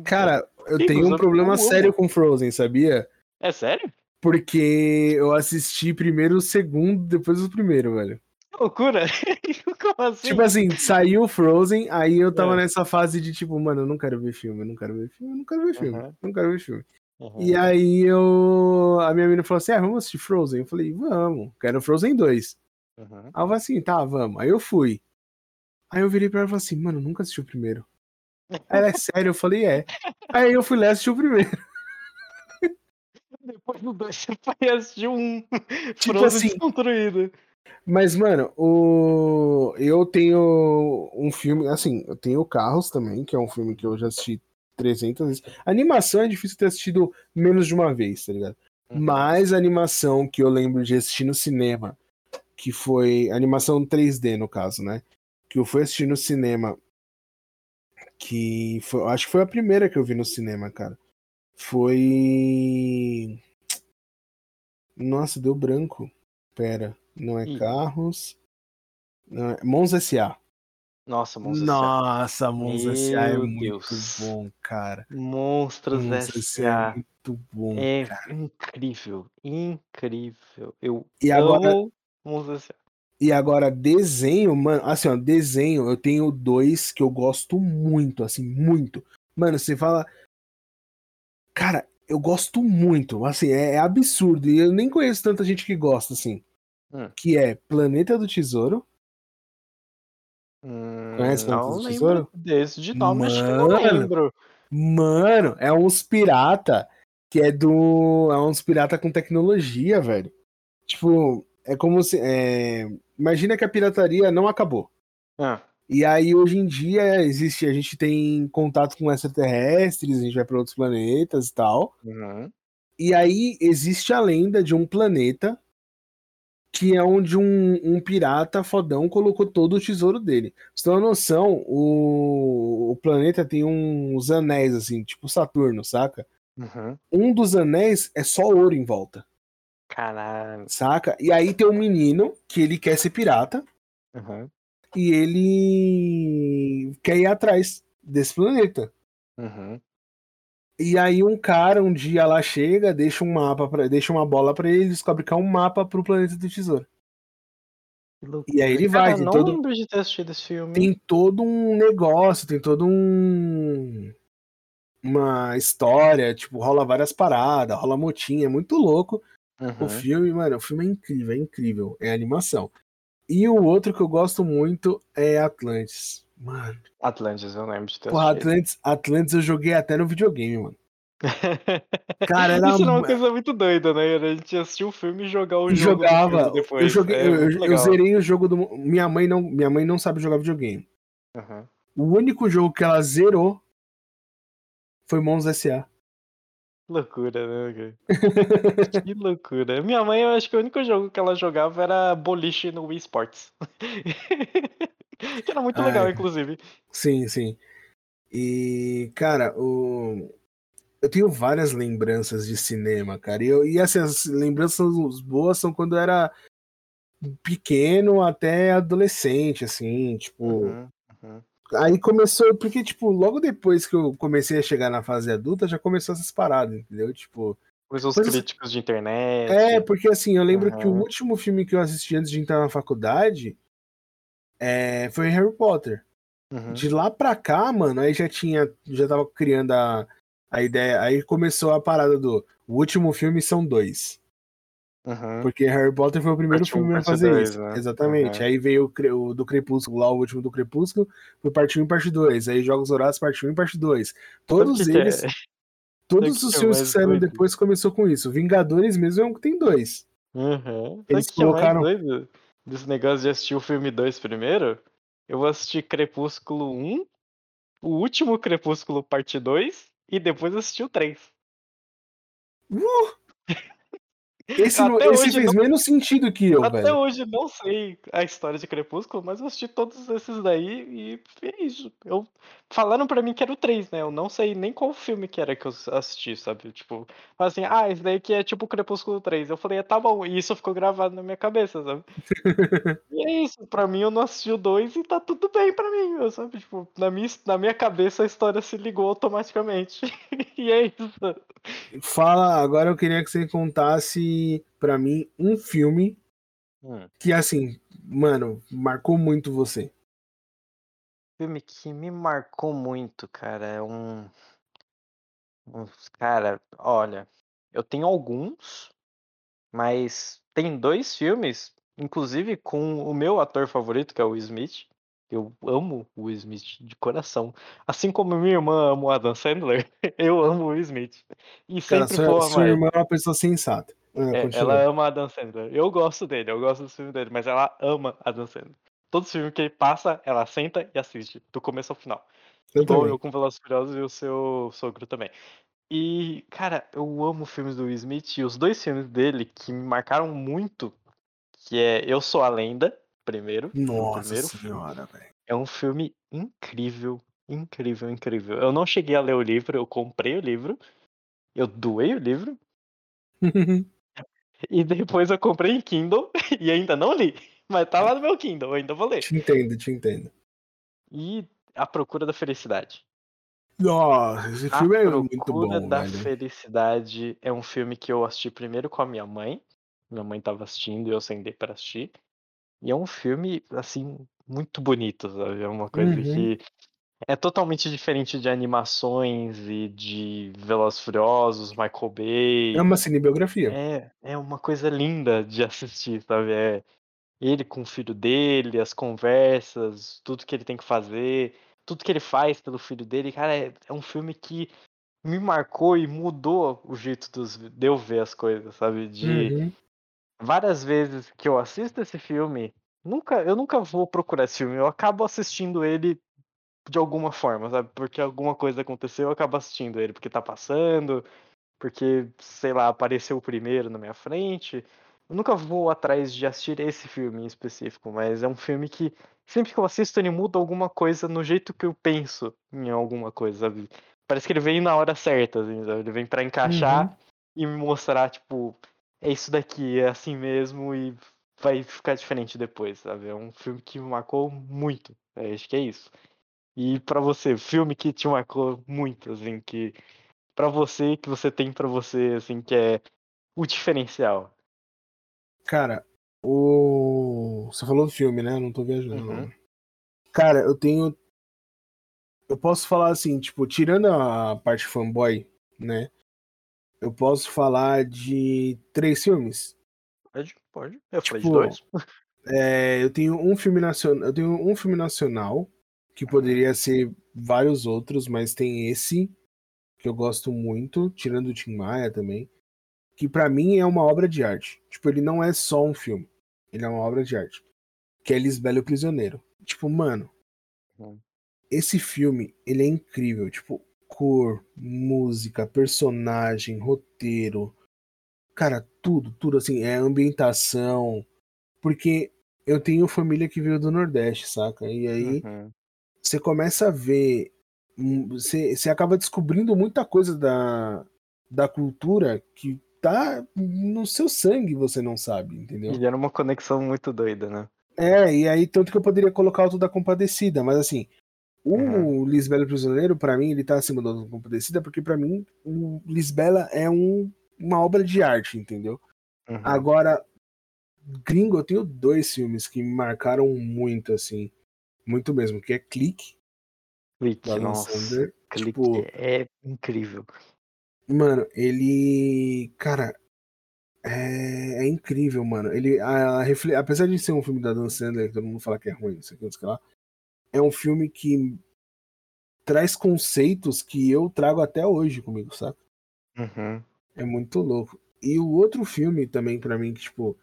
Cara, eu tenho um problema sério com Frozen, sabia? É sério? Porque eu assisti primeiro o segundo, depois o primeiro, velho. Que loucura! Como assim? Tipo assim, saiu Frozen, aí eu tava é. nessa fase de tipo, mano, eu não quero ver filme, eu não quero ver filme, eu não quero ver filme, uhum. não quero ver filme. Uhum. E aí eu. A minha menina falou assim: ah, vamos assistir Frozen. Eu falei, vamos, quero Frozen 2. Uhum. Aí eu falei assim, tá, vamos. Aí eu fui. Aí eu virei pra ela e falei assim, mano, nunca assisti o primeiro. Ela é sério, eu falei, é. Aí eu fui lá assistir o primeiro. Depois do 2 você foi assistir um tipo Frozen assim, desconstruído. Mas, mano, o... eu tenho um filme, assim, eu tenho Carros também, que é um filme que eu já assisti 300 vezes. A animação é difícil ter assistido menos de uma vez, tá ligado? Uhum. Mas a animação que eu lembro de assistir no cinema, que foi animação 3D no caso, né? Que eu fui assistir no cinema, que foi, acho que foi a primeira que eu vi no cinema, cara. Foi. Nossa, deu branco. Pera. Não é carros. Não é... Monza S.A. Nossa, Monza Nossa, Monza S.A. é muito Deus. bom, cara. Monstros S.A. É muito bom, é cara. incrível, incrível. Eu e agora, Monza S.A. E agora, desenho, mano, assim, ó, desenho, eu tenho dois que eu gosto muito, assim, muito. Mano, você fala. Cara, eu gosto muito, assim, é, é absurdo. E eu nem conheço tanta gente que gosta, assim. Hum. Que é Planeta do Tesouro. Hum, Conhece Planeta do Tesouro? Desse de nome, mano, acho que não lembro. Mano, é uns pirata que é do. É uns pirata com tecnologia, velho. Tipo, é como se. É... Imagina que a pirataria não acabou. Ah. E aí, hoje em dia, existe. A gente tem contato com extraterrestres, a gente vai para outros planetas e tal. Uhum. E aí existe a lenda de um planeta que é onde um, um, pirata fodão colocou todo o tesouro dele. Pra você tem uma noção, o, o planeta tem uns anéis, assim, tipo Saturno, saca? Uhum. Um dos anéis é só ouro em volta. Caralho. Saca? E aí tem um menino que ele quer ser pirata. Uhum. E ele quer ir atrás desse planeta. Uhum. E aí um cara um dia lá chega, deixa um mapa, pra, deixa uma bola para ele, descobre que é um mapa pro planeta do tesouro. E aí ele vai. Cara, não todo... lembro de ter assistido esse filme. Tem todo um negócio, tem todo um. Uma história, tipo, rola várias paradas, rola motinha, é muito louco. Uhum. O filme, mano, o filme é incrível, é incrível. É animação. E o outro que eu gosto muito é Atlantis. Mano. Atlantis, eu lembro de ter Porra, Atlantis, Atlantis eu joguei até no videogame, mano. Cara, era Isso é uma coisa muito doida, né? A gente assistiu o filme e jogar o jogo jogava. depois. Eu, joguei, é eu, eu, zerei o jogo do. Minha mãe não, minha mãe não sabe jogar videogame. Uhum. o único jogo que ela zerou foi Mons S.A. Loucura, né, cara? que loucura. Minha mãe, eu acho que o único jogo que ela jogava era boliche no Wii Sports. que era muito legal, inclusive. Sim, sim. E, cara, o... eu tenho várias lembranças de cinema, cara. E, eu, e assim, as lembranças boas são quando eu era pequeno até adolescente, assim, tipo. Uhum, uhum. Aí começou, porque, tipo, logo depois que eu comecei a chegar na fase adulta, já começou essas paradas, entendeu? Tipo. Os, os Coisas- críticos de internet. É, porque assim, eu lembro que o Aham. último filme que eu assisti antes de entrar na faculdade é, foi Harry Potter. Uhum. De lá pra cá, mano, aí já tinha. Já tava criando a, a ideia. Aí começou a parada do. O último filme são dois. Uhum. Porque Harry Potter foi o primeiro Parte um, filme a parte fazer dois, isso. né? Exatamente. Uhum. Aí veio o, o do Crepúsculo lá, o último do Crepúsculo, foi parte 1 e parte 2. Aí Jogos Horários, parte 1 e parte 2. Sabe o Todos que é? eles. Todos os filmes que saíram doido? depois começou com isso. Vingadores mesmo é um que tem dois. Uhum. Eles colocaram- doido desse negócio de assistir o filme 2 primeiro? Eu vou assistir Crepúsculo 1, o último Crepúsculo parte 2 e depois assistir o 3. Esse, não- esse fez não- menos sentido que eu, Até velho. hoje não sei a história de Crepúsculo, mas eu assisti todos esses daí e é isso. Eu, falaram pra mim que era o 3, né? Eu não sei nem qual filme que era que eu assisti, sabe? Tipo, assim, ah, esse daí que é tipo Crepúsculo 3. Eu falei, ah, tá bom, e isso ficou gravado na minha cabeça, sabe? E é isso, pra mim eu não assisti o 2 e tá tudo bem pra mim, eu, sabe? Tipo, na minha, na minha cabeça a história se ligou automaticamente. e é isso. Fala, agora eu queria que você contasse pra mim um filme que, assim, mano, marcou muito você. filme que me marcou muito, cara, é um. Cara, olha, eu tenho alguns, mas tem dois filmes, inclusive com o meu ator favorito, que é o Will Smith. Eu amo o Will Smith de coração. Assim como minha irmã ama o Adam Sandler, eu amo o Will Smith. E Cara, sempre sua, vou sua amar ele. irmã é uma pessoa sensata. É, continua. ela ama Adam Sandler. Eu gosto dele, eu gosto do filme dele, mas ela ama Adam Sandler. Todos os filmes que ele passa, ela senta e assiste, do começo ao final. Eu também. eu com Velozes Furiosos e o seu sogro também. E, cara, eu amo filmes do Will Smith e os dois filmes dele que me marcaram muito, que é Eu Sou a Lenda, primeiro. o Nossa primeiro senhora, velho. É um filme incrível, incrível, incrível. Eu não cheguei a ler o livro, eu comprei o livro, eu doei o livro, e depois eu comprei em Kindle e ainda não li. Mas tá lá no meu Kindle, eu ainda vou ler. te entendo, te entendo. E A Procura da Felicidade. Nossa, esse A filme é muito Procura bom, da velho. Felicidade é um filme que eu assisti primeiro com a minha mãe. Minha mãe tava assistindo e eu sentei pra assistir. E é um filme, assim, muito bonito, sabe? É uma coisa Uhum. que é totalmente diferente de animações e de Velozes Furiosos, Michael Bay. É uma cinebiografia. É, é uma coisa linda de assistir, sabe? É ele com o filho dele, as conversas, tudo que ele tem que fazer, tudo que ele faz pelo filho dele. Cara, é, é um filme que me marcou e mudou o jeito dos, de eu ver as coisas, sabe? De Uhum. várias vezes que eu assisto esse filme, nunca, eu nunca vou procurar esse filme, eu acabo assistindo ele de alguma forma, sabe? Porque alguma coisa aconteceu, eu acabo assistindo ele, porque tá passando, porque, sei lá, apareceu o primeiro na minha frente. Eu nunca vou atrás de assistir esse filme em específico, mas é um filme que sempre que eu assisto ele muda alguma coisa no jeito que eu penso em alguma coisa, sabe? Parece que ele vem na hora certa, assim, sabe? Ele vem pra encaixar e me mostrar, tipo, é isso daqui, é assim mesmo e vai ficar diferente depois, sabe? É um filme que me marcou muito. É, acho que é isso. E pra você, filme que te marcou muito, assim, que pra você, que você tem pra você, assim, que é o diferencial. Cara, o. Você falou do filme, né? Eu não tô viajando. Uhum. não. Cara, eu tenho. Eu posso falar assim, tipo, tirando a parte fanboy, né? Eu posso falar de três filmes. Pode, pode. Eu falei de Tipo, dois. É, eu tenho um filme nacional. Eu tenho um filme nacional que poderia ser vários outros, mas tem esse que eu gosto muito, tirando o Tim Maia também, que pra mim é uma obra de arte. Tipo, ele não é só um filme, ele é uma obra de arte. Que é Lisbela e o Prisioneiro. Tipo, mano, Uhum. esse filme, ele é incrível. Tipo, cor, música, personagem, roteiro. Cara, tudo, tudo assim, é ambientação. Porque eu tenho família que veio do Nordeste, saca? E aí Uhum. Você começa a ver. Você, você acaba descobrindo muita coisa da, da cultura que tá no seu sangue, você não sabe, entendeu? E era uma conexão muito doida, né? É, e aí tanto que eu poderia colocar o da Compadecida, mas assim, o Uhum. Lisbela Prisioneiro, pra mim, ele tá acima do Auto da Compadecida, porque pra mim o Lisbela é um, uma obra de arte, entendeu? Uhum. Agora, gringo, eu tenho dois filmes que me marcaram muito, assim, muito mesmo, que é Clique, Clique, nossa. Clique Tipo, é incrível. mano, ele, cara, é, é incrível, mano. Ele, a, a apesar de ser um filme da Dan Sandler, que todo mundo fala que é ruim, isso aqui, isso aqui lá, é um filme que traz conceitos que eu trago até hoje comigo, saca? Uhum. É muito louco. E o outro filme também pra mim que tipo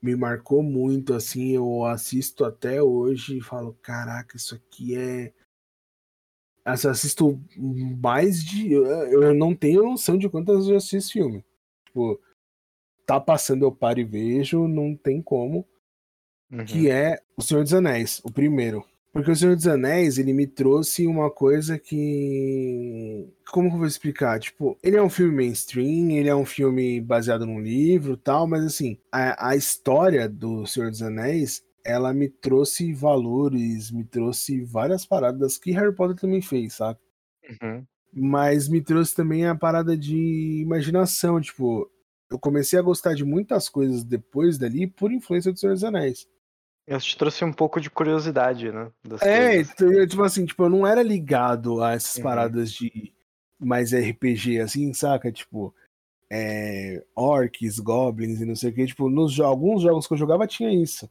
me marcou muito assim, eu assisto até hoje e falo, caraca, isso aqui é Assim, eu assisto mais de eu, não tenho noção de quantas vezes eu assisto esse filme. Tipo, tá passando eu paro e vejo, não tem como, Uhum. que é O Senhor dos Anéis, o primeiro. Porque o Senhor dos Anéis, ele me trouxe uma coisa que. Como que eu vou explicar? Tipo, ele é um filme mainstream, ele é um filme baseado num livro tal, mas assim, a, a história do Senhor dos Anéis, ela me trouxe valores, me trouxe várias paradas que Harry Potter também fez, sabe? Uhum. Mas me trouxe também a parada de imaginação, tipo, eu comecei a gostar de muitas coisas depois dali por influência do Senhor dos Anéis. Eu te trouxe um pouco de curiosidade, né? É, coisas. tipo assim, tipo, eu não era ligado a essas Uhum. paradas de mais RPG, assim, saca? Tipo, é, orcs, goblins e não sei o que. Tipo, nos alguns jogos que eu jogava tinha isso.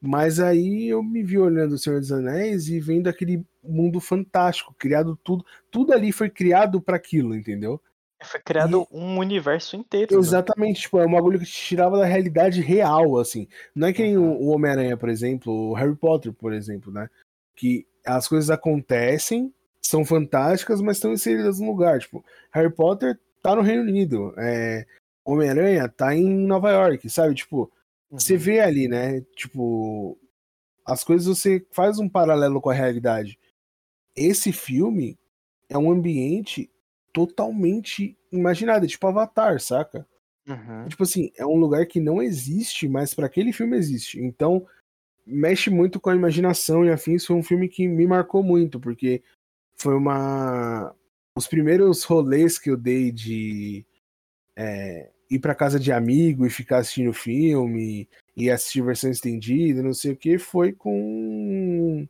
Mas aí eu me vi olhando o Senhor dos Anéis e vendo aquele mundo fantástico, criado tudo. Tudo ali foi criado para aquilo, entendeu? Foi criado um universo inteiro. né? Exatamente, tipo, é um bagulho que te tirava da realidade real, assim. Não é que nem Uhum. o, Homem-Aranha, por exemplo, o Harry Potter, por exemplo, né? Que as coisas acontecem, são fantásticas, mas estão inseridas no lugar. Tipo, Harry Potter tá no Reino Unido, é, Homem-Aranha tá em Nova York, sabe? Tipo, você Uhum. vê ali, né? Tipo, as coisas você faz um paralelo com a realidade. Esse filme é um ambiente totalmente imaginado, é tipo Avatar, saca? Uhum. Tipo assim, é um lugar que não existe, mas para aquele filme existe. Então, mexe muito com a imaginação e afins. Foi um filme que me marcou muito, porque foi uma. Os primeiros rolês que eu dei de é, ir pra casa de amigo e ficar assistindo filme e assistir versão estendida, não sei o que, foi com.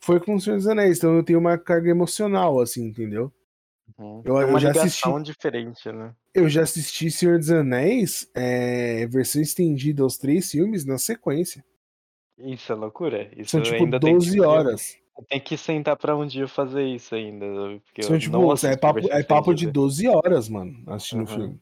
Foi com o Senhor dos Anéis. Então eu tenho uma carga emocional, assim, entendeu? Uhum. Eu- Tem eu uma já ligação assisti- diferente, né? Eu já assisti Senhor dos Anéis, é, versão estendida aos três filmes na sequência. Isso é loucura. Isso São tipo ainda tem que 12 eu- horas. eu tenho que sentar pra um dia fazer isso ainda. São eu tipo, não é papo, é papo de estendida. 12 horas, mano, assistindo o Uhum. filme.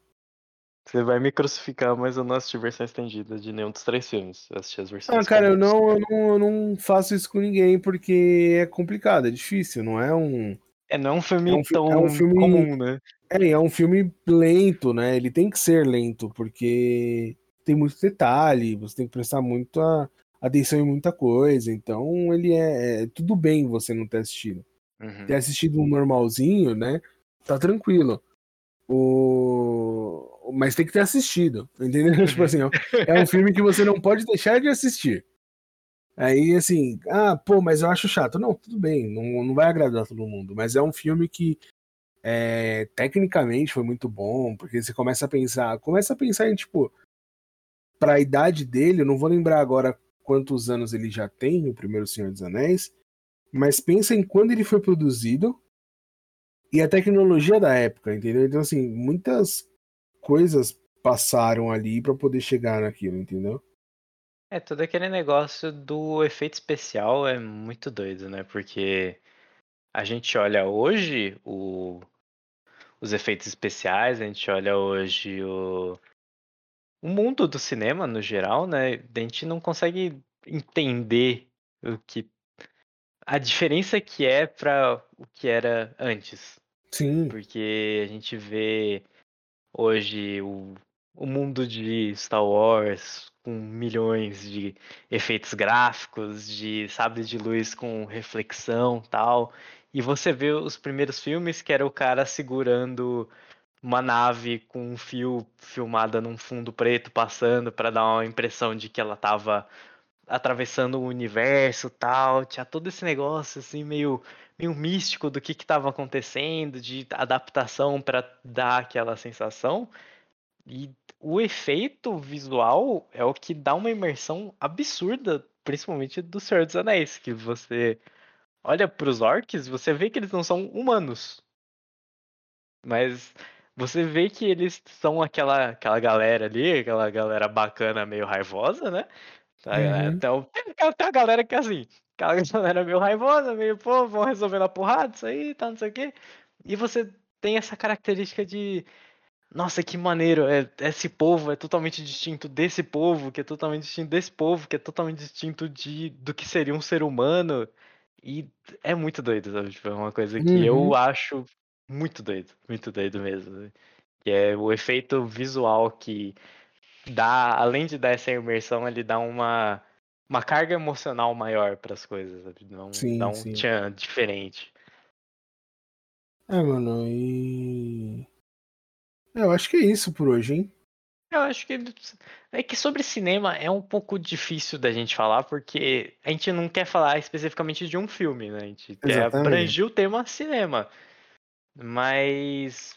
Você vai me crucificar, mas eu não assisti versão estendida de nenhum dos três filmes. Eu assisti as versões Ah, cara, eu não, eu, não, eu não faço isso com ninguém porque é complicado, é difícil, não é um. É, não é um filme É um tão é um filme- comum, né? É, é um filme lento, né? Ele tem que ser lento, porque tem muito detalhe, você tem que prestar muita atenção em muita coisa. Então, ele é, é tudo bem você não ter assistido. Uhum. ter assistido um normalzinho, né? Tá tranquilo. O... Mas tem que ter assistido, entendeu? tipo assim, ó, é um filme que você não pode deixar de assistir. Aí, assim, ah, pô, mas eu acho chato. Não, tudo bem, não, não vai agradar todo mundo, mas é um filme que é, tecnicamente foi muito bom, porque você começa a pensar, começa a pensar em, tipo, pra idade dele, eu não vou lembrar agora quantos anos ele já tem, o primeiro Senhor dos Anéis, mas pensa em quando ele foi produzido e a tecnologia da época, entendeu? Então, assim, muitas coisas passaram ali pra poder chegar naquilo, entendeu? É, todo aquele negócio do efeito especial é muito doido, né? Porque a gente olha hoje o- os efeitos especiais, a gente olha hoje o, o mundo do cinema no geral, né? A gente não consegue entender o que a diferença que é para o que era antes. Sim. Porque a gente vê hoje o, o mundo de Star Wars com milhões de efeitos gráficos, de sabre de luz com reflexão tal. E você vê os primeiros filmes que era o cara segurando uma nave com um fio filmada num fundo preto passando para dar uma impressão de que ela tava atravessando o universo tal. Tinha todo esse negócio assim meio meio místico do que estava acontecendo, de adaptação para dar aquela sensação. E o efeito visual é o que dá uma imersão absurda, principalmente do Senhor dos Anéis, que você olha para os orcs, você vê que eles não são humanos. Mas você vê que eles são aquela, aquela galera ali, aquela galera bacana, meio raivosa, né? Tá, Uhum. Então, tem, tem a galera que é assim, aquela galera meio raivosa, meio, pô, vão resolver na porrada, isso aí, tá, não sei o quê. E você tem essa característica de, nossa, que maneiro, é, esse povo é totalmente distinto desse povo, que é totalmente distinto desse povo, que é totalmente distinto de, do que seria um ser humano. E é muito doido, sabe? Tipo, é uma coisa que Uhum. eu acho muito doido, muito doido mesmo. Que é o efeito visual que dá, além de dar essa imersão, ele dá uma, uma carga emocional maior para as coisas, sabe? Dá um, Sim, dá um sim. tchan diferente. É, mano, e. É, Eu acho que é isso por hoje, hein? Eu acho que é que sobre cinema é um pouco difícil da gente falar, porque a gente não quer falar especificamente de um filme, né? A gente quer abranger o tema cinema. Mas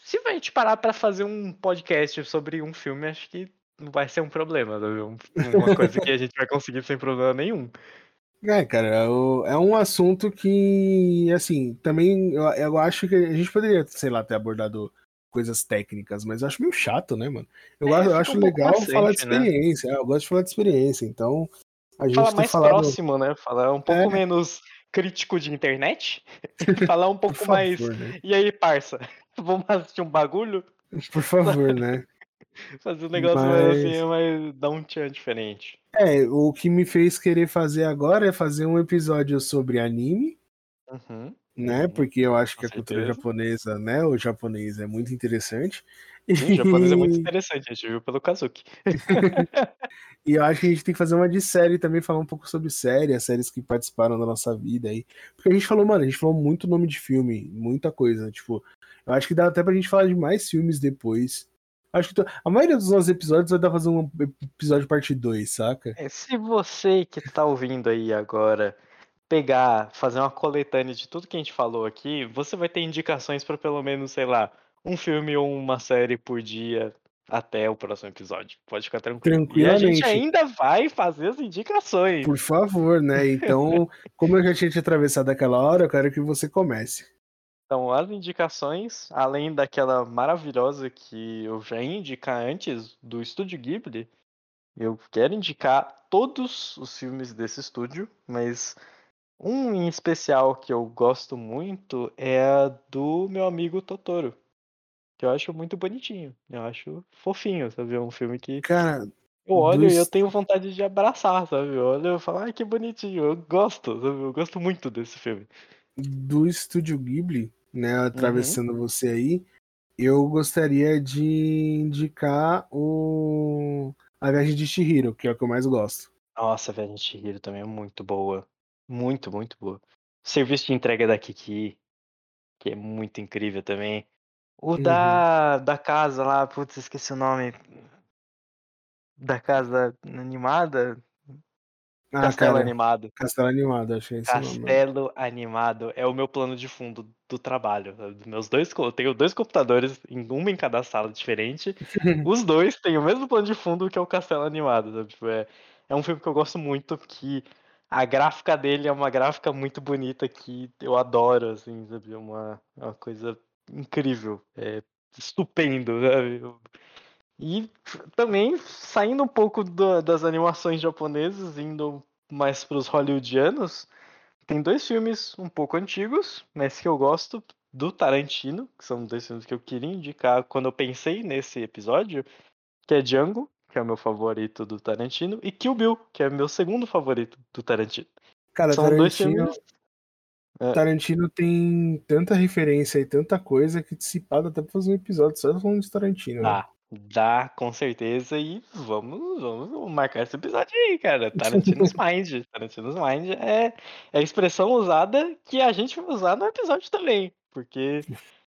se a gente parar para fazer um podcast sobre um filme, acho que não vai ser um problema? Um- Uma coisa que a gente vai conseguir sem problema nenhum. É, cara, é é um assunto que, assim, também eu, eu acho que a gente poderia, sei lá, ter abordado coisas técnicas, mas eu acho meio chato, né, mano? Eu, É, acho- eu acho um legal falar de né? experiência, é, eu gosto de falar de experiência, então a gente Falar mais falado. próximo, né? Falar um pouco É. menos crítico de internet. falar um pouco mais. favor, né? E aí, parça? Vamos assistir um bagulho? Por favor, né? Fazer um negócio mais Mas- assim, mas dar um tchan diferente. É, o que me fez querer fazer agora é fazer um episódio sobre anime, Uhum. Né? Uhum. Porque eu acho Com que a cultura certeza. japonesa, né? O japonês é muito interessante. Sim, o japonês é muito interessante, a gente viu pelo Kazuki. E eu acho que a gente tem que fazer uma de série também, falar um pouco sobre série, as séries que participaram da nossa vida aí. Porque a gente falou, mano, a gente falou muito nome de filme, muita coisa. Tipo, eu acho que dá até pra gente falar de mais filmes depois. Acho que to- a maioria dos nossos episódios vai dar pra fazer um episódio parte 2, saca? É, se você que tá ouvindo aí agora pegar, fazer uma coletânea de tudo que a gente falou aqui, você vai ter indicações para pelo menos, sei lá, um filme ou uma série por dia até o próximo episódio. Pode ficar tranquilo. E a gente Tranquilamente. ainda vai fazer as indicações. Por favor, né? Então, como eu já tinha te atravessado aquela hora, eu quero que você comece. Então, as indicações, além daquela maravilhosa que eu já ia indicar antes, do Estúdio Ghibli, eu quero indicar todos os filmes desse estúdio, mas um em especial que eu gosto muito é a do meu amigo Totoro, que eu acho muito bonitinho, eu acho fofinho, sabe? É um filme que Cara, eu olho e eu dos- tenho vontade de abraçar, sabe? Eu olho e falo, ai que bonitinho, eu gosto, sabe? Eu gosto muito desse filme. do estúdio Ghibli, né, atravessando você aí, eu gostaria de indicar o A Viagem de Chihiro, que é o que eu mais gosto. Nossa, Viagem de Chihiro também é muito boa. Muito, muito boa. Serviço de entrega da Kiki, que é muito incrível também. O Uhum. da, da casa lá, putz, esqueci o nome. Da casa animada? Ah, Castelo cara, Animado. Castelo Animado, acho que é esse o nome. Castelo Animado é o meu plano de fundo do trabalho. Dos Meus dois, eu tenho dois computadores, uma em cada sala diferente. Os dois têm o mesmo plano de fundo que é o Castelo Animado. sabe? Tipo, é, é um filme que eu gosto muito, que a gráfica dele é uma gráfica muito bonita que eu adoro, assim, sabe? É uma, é uma coisa incrível. É estupendo, sabe? E também saindo um pouco do- das animações japonesas, indo mais para os hollywoodianos, tem dois filmes um pouco antigos, mas que eu gosto do Tarantino, que são dois filmes que eu queria indicar quando eu pensei nesse episódio, que é Django, que é o meu favorito do Tarantino, e Kill Bill, que é o meu segundo favorito do Tarantino. Cara, São dois Tarantino, filmes. É. Tarantino tem tanta referência e tanta coisa que dá até pra fazer um episódio só falando de Tarantino, né? Dá, dá, com certeza. E vamos, vamos marcar esse episódio aí, cara. Tarantino's Mind. Tarantino's Mind é, é a expressão usada que a gente vai usar no episódio também. Porque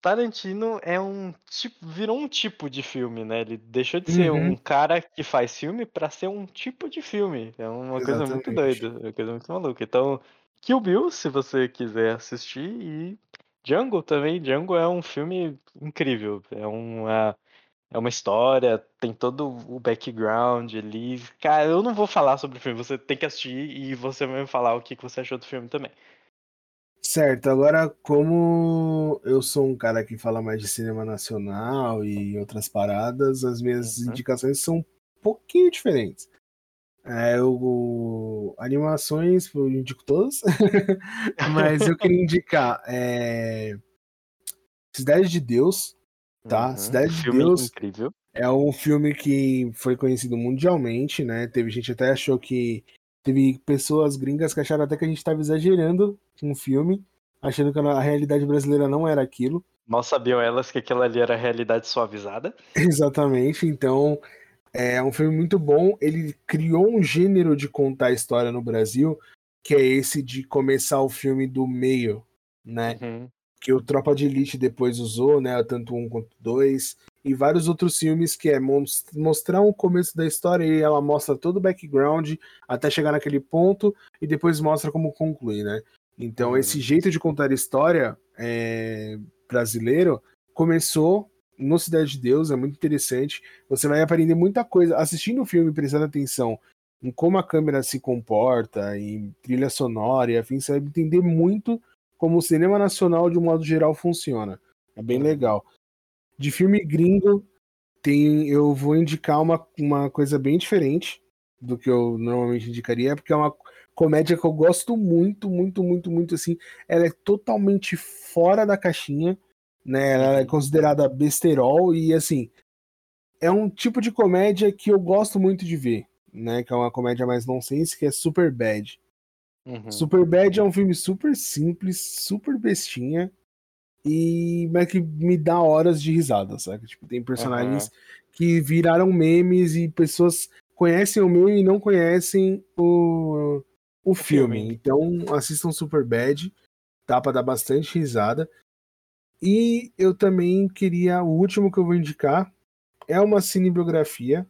Tarantino é um tipo, virou um tipo de filme, né? Ele deixou de ser Uhum. um cara que faz filme pra ser um tipo de filme. É uma coisa muito Exatamente. doida, é uma coisa muito maluca. Então, Kill Bill, se você quiser assistir, e Django também. Django é um filme incrível. É uma, é uma história, tem todo o background ali. Cara, eu não vou falar sobre o filme, você tem que assistir e você vai me falar o que você achou do filme também. Certo, agora como eu sou um cara que fala mais de cinema nacional e outras paradas, as minhas Uhum. indicações são um pouquinho diferentes. É, eu, animações eu indico todas, mas eu queria indicar é, Cidade de Deus, tá? Uhum. Cidade de Filme Deus incrível. é um filme que foi conhecido mundialmente, né? Teve gente até achou que. Teve pessoas gringas que acharam até que a gente estava exagerando com o filme, achando que a realidade brasileira não era aquilo. Mal sabiam elas que aquela ali era a realidade suavizada. Exatamente, então é um filme muito bom. Ele criou um gênero de contar a história no Brasil, que é esse de começar o filme do meio, né? Uhum. que o Tropa de Elite depois usou, né? Tanto um quanto dois. E vários outros filmes que é mos- mostrar o começo da história e ela mostra todo o background até chegar naquele ponto e depois mostra como conclui, né? Então esse jeito de contar história é, brasileiro começou no Cidade de Deus, é muito interessante. Você vai aprender muita coisa assistindo o filme, prestando atenção em como a câmera se comporta, em trilha sonora e afim, você vai entender muito como o cinema nacional, de um modo geral, funciona. É bem Uhum. legal. De filme gringo, tem, eu vou indicar uma, uma coisa bem diferente do que eu normalmente indicaria, porque é uma comédia que eu gosto muito, muito, muito, muito, assim. Ela é totalmente fora da caixinha, né? Ela é Uhum. considerada besterol e, assim, é um tipo de comédia que eu gosto muito de ver, né? Que é uma comédia mais nonsense, que é Super Bad. Uhum. Superbad é um filme super simples, super bestinha, e mas que me dá horas de risada, sabe? Tipo, tem personagens que viraram memes e pessoas conhecem o meme e não conhecem o, o, filme. filme. Então assistam Superbad, tá? Pra dar bastante risada. E eu também queria, o último que eu vou indicar é uma cinebiografia,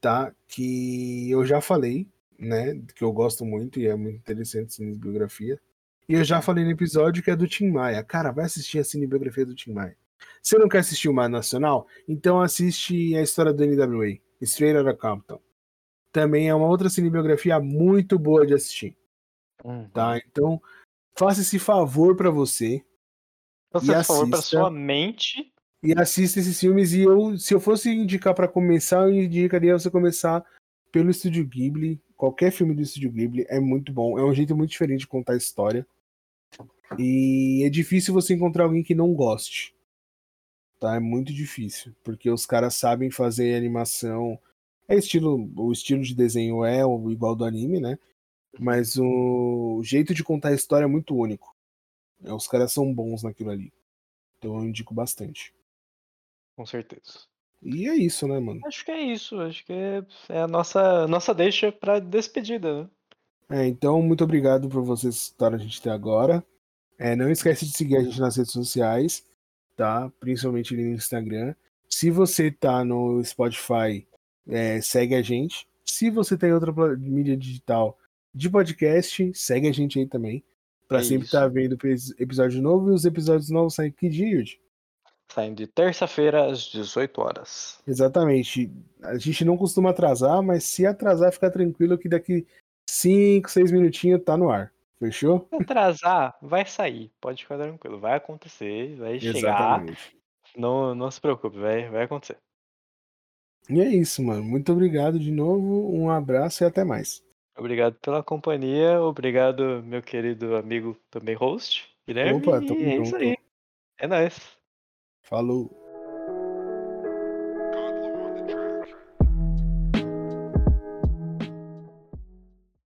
tá? Que eu já falei, né? Que eu gosto muito e é muito interessante cinebiografia. E eu já falei no episódio que é do Tim Maia. Cara, vai assistir a cinebiografia do Tim Maia. Você não quer assistir uma nacional? Então assiste a história do NWA, Straight Outta Compton. Também é uma outra cinebiografia muito boa de assistir, Uhum. tá? Então, faça esse favor pra você Faça esse favor pra sua mente. e assista esses filmes. E eu, se eu fosse indicar pra começar, eu indicaria você começar pelo Estúdio Ghibli. Qualquer filme do Estúdio Ghibli é muito bom. É um jeito muito diferente de contar a história. E é difícil você encontrar alguém que não goste. Tá? É muito difícil. Porque os caras sabem fazer animação. É estilo. O estilo de desenho é o igual do anime, né? Mas o jeito de contar a história é muito único. É, Os caras são bons naquilo ali. Então eu indico bastante. Com certeza. E é isso, né, mano? Acho que é isso. Acho que é, é a nossa, nossa deixa pra despedida, né? É, então, muito obrigado por vocês escutarem a gente até agora. É, não esquece de seguir a gente nas redes sociais, tá? Principalmente ali no Instagram. Se você tá no Spotify, é, segue a gente. Se você tem outra pla- mídia digital de podcast, segue a gente aí também. Pra É sempre estar vendo epis- episódio novo e os episódios novos saem que dia, Yudi? Saindo de terça-feira às 18 horas. Exatamente. A gente não costuma atrasar, mas se atrasar, fica tranquilo que daqui 5, 6 minutinhos tá no ar. Fechou? Se atrasar, vai sair. Pode ficar tranquilo. Vai acontecer, vai chegar. Exatamente. Não, não se preocupe, vai, vai acontecer. E é isso, mano. Muito obrigado de novo. Um abraço e até mais. Obrigado pela companhia. Obrigado, meu querido amigo, também host, Guilherme. Opa, tamo é isso junto. aí. É nóis. Falou.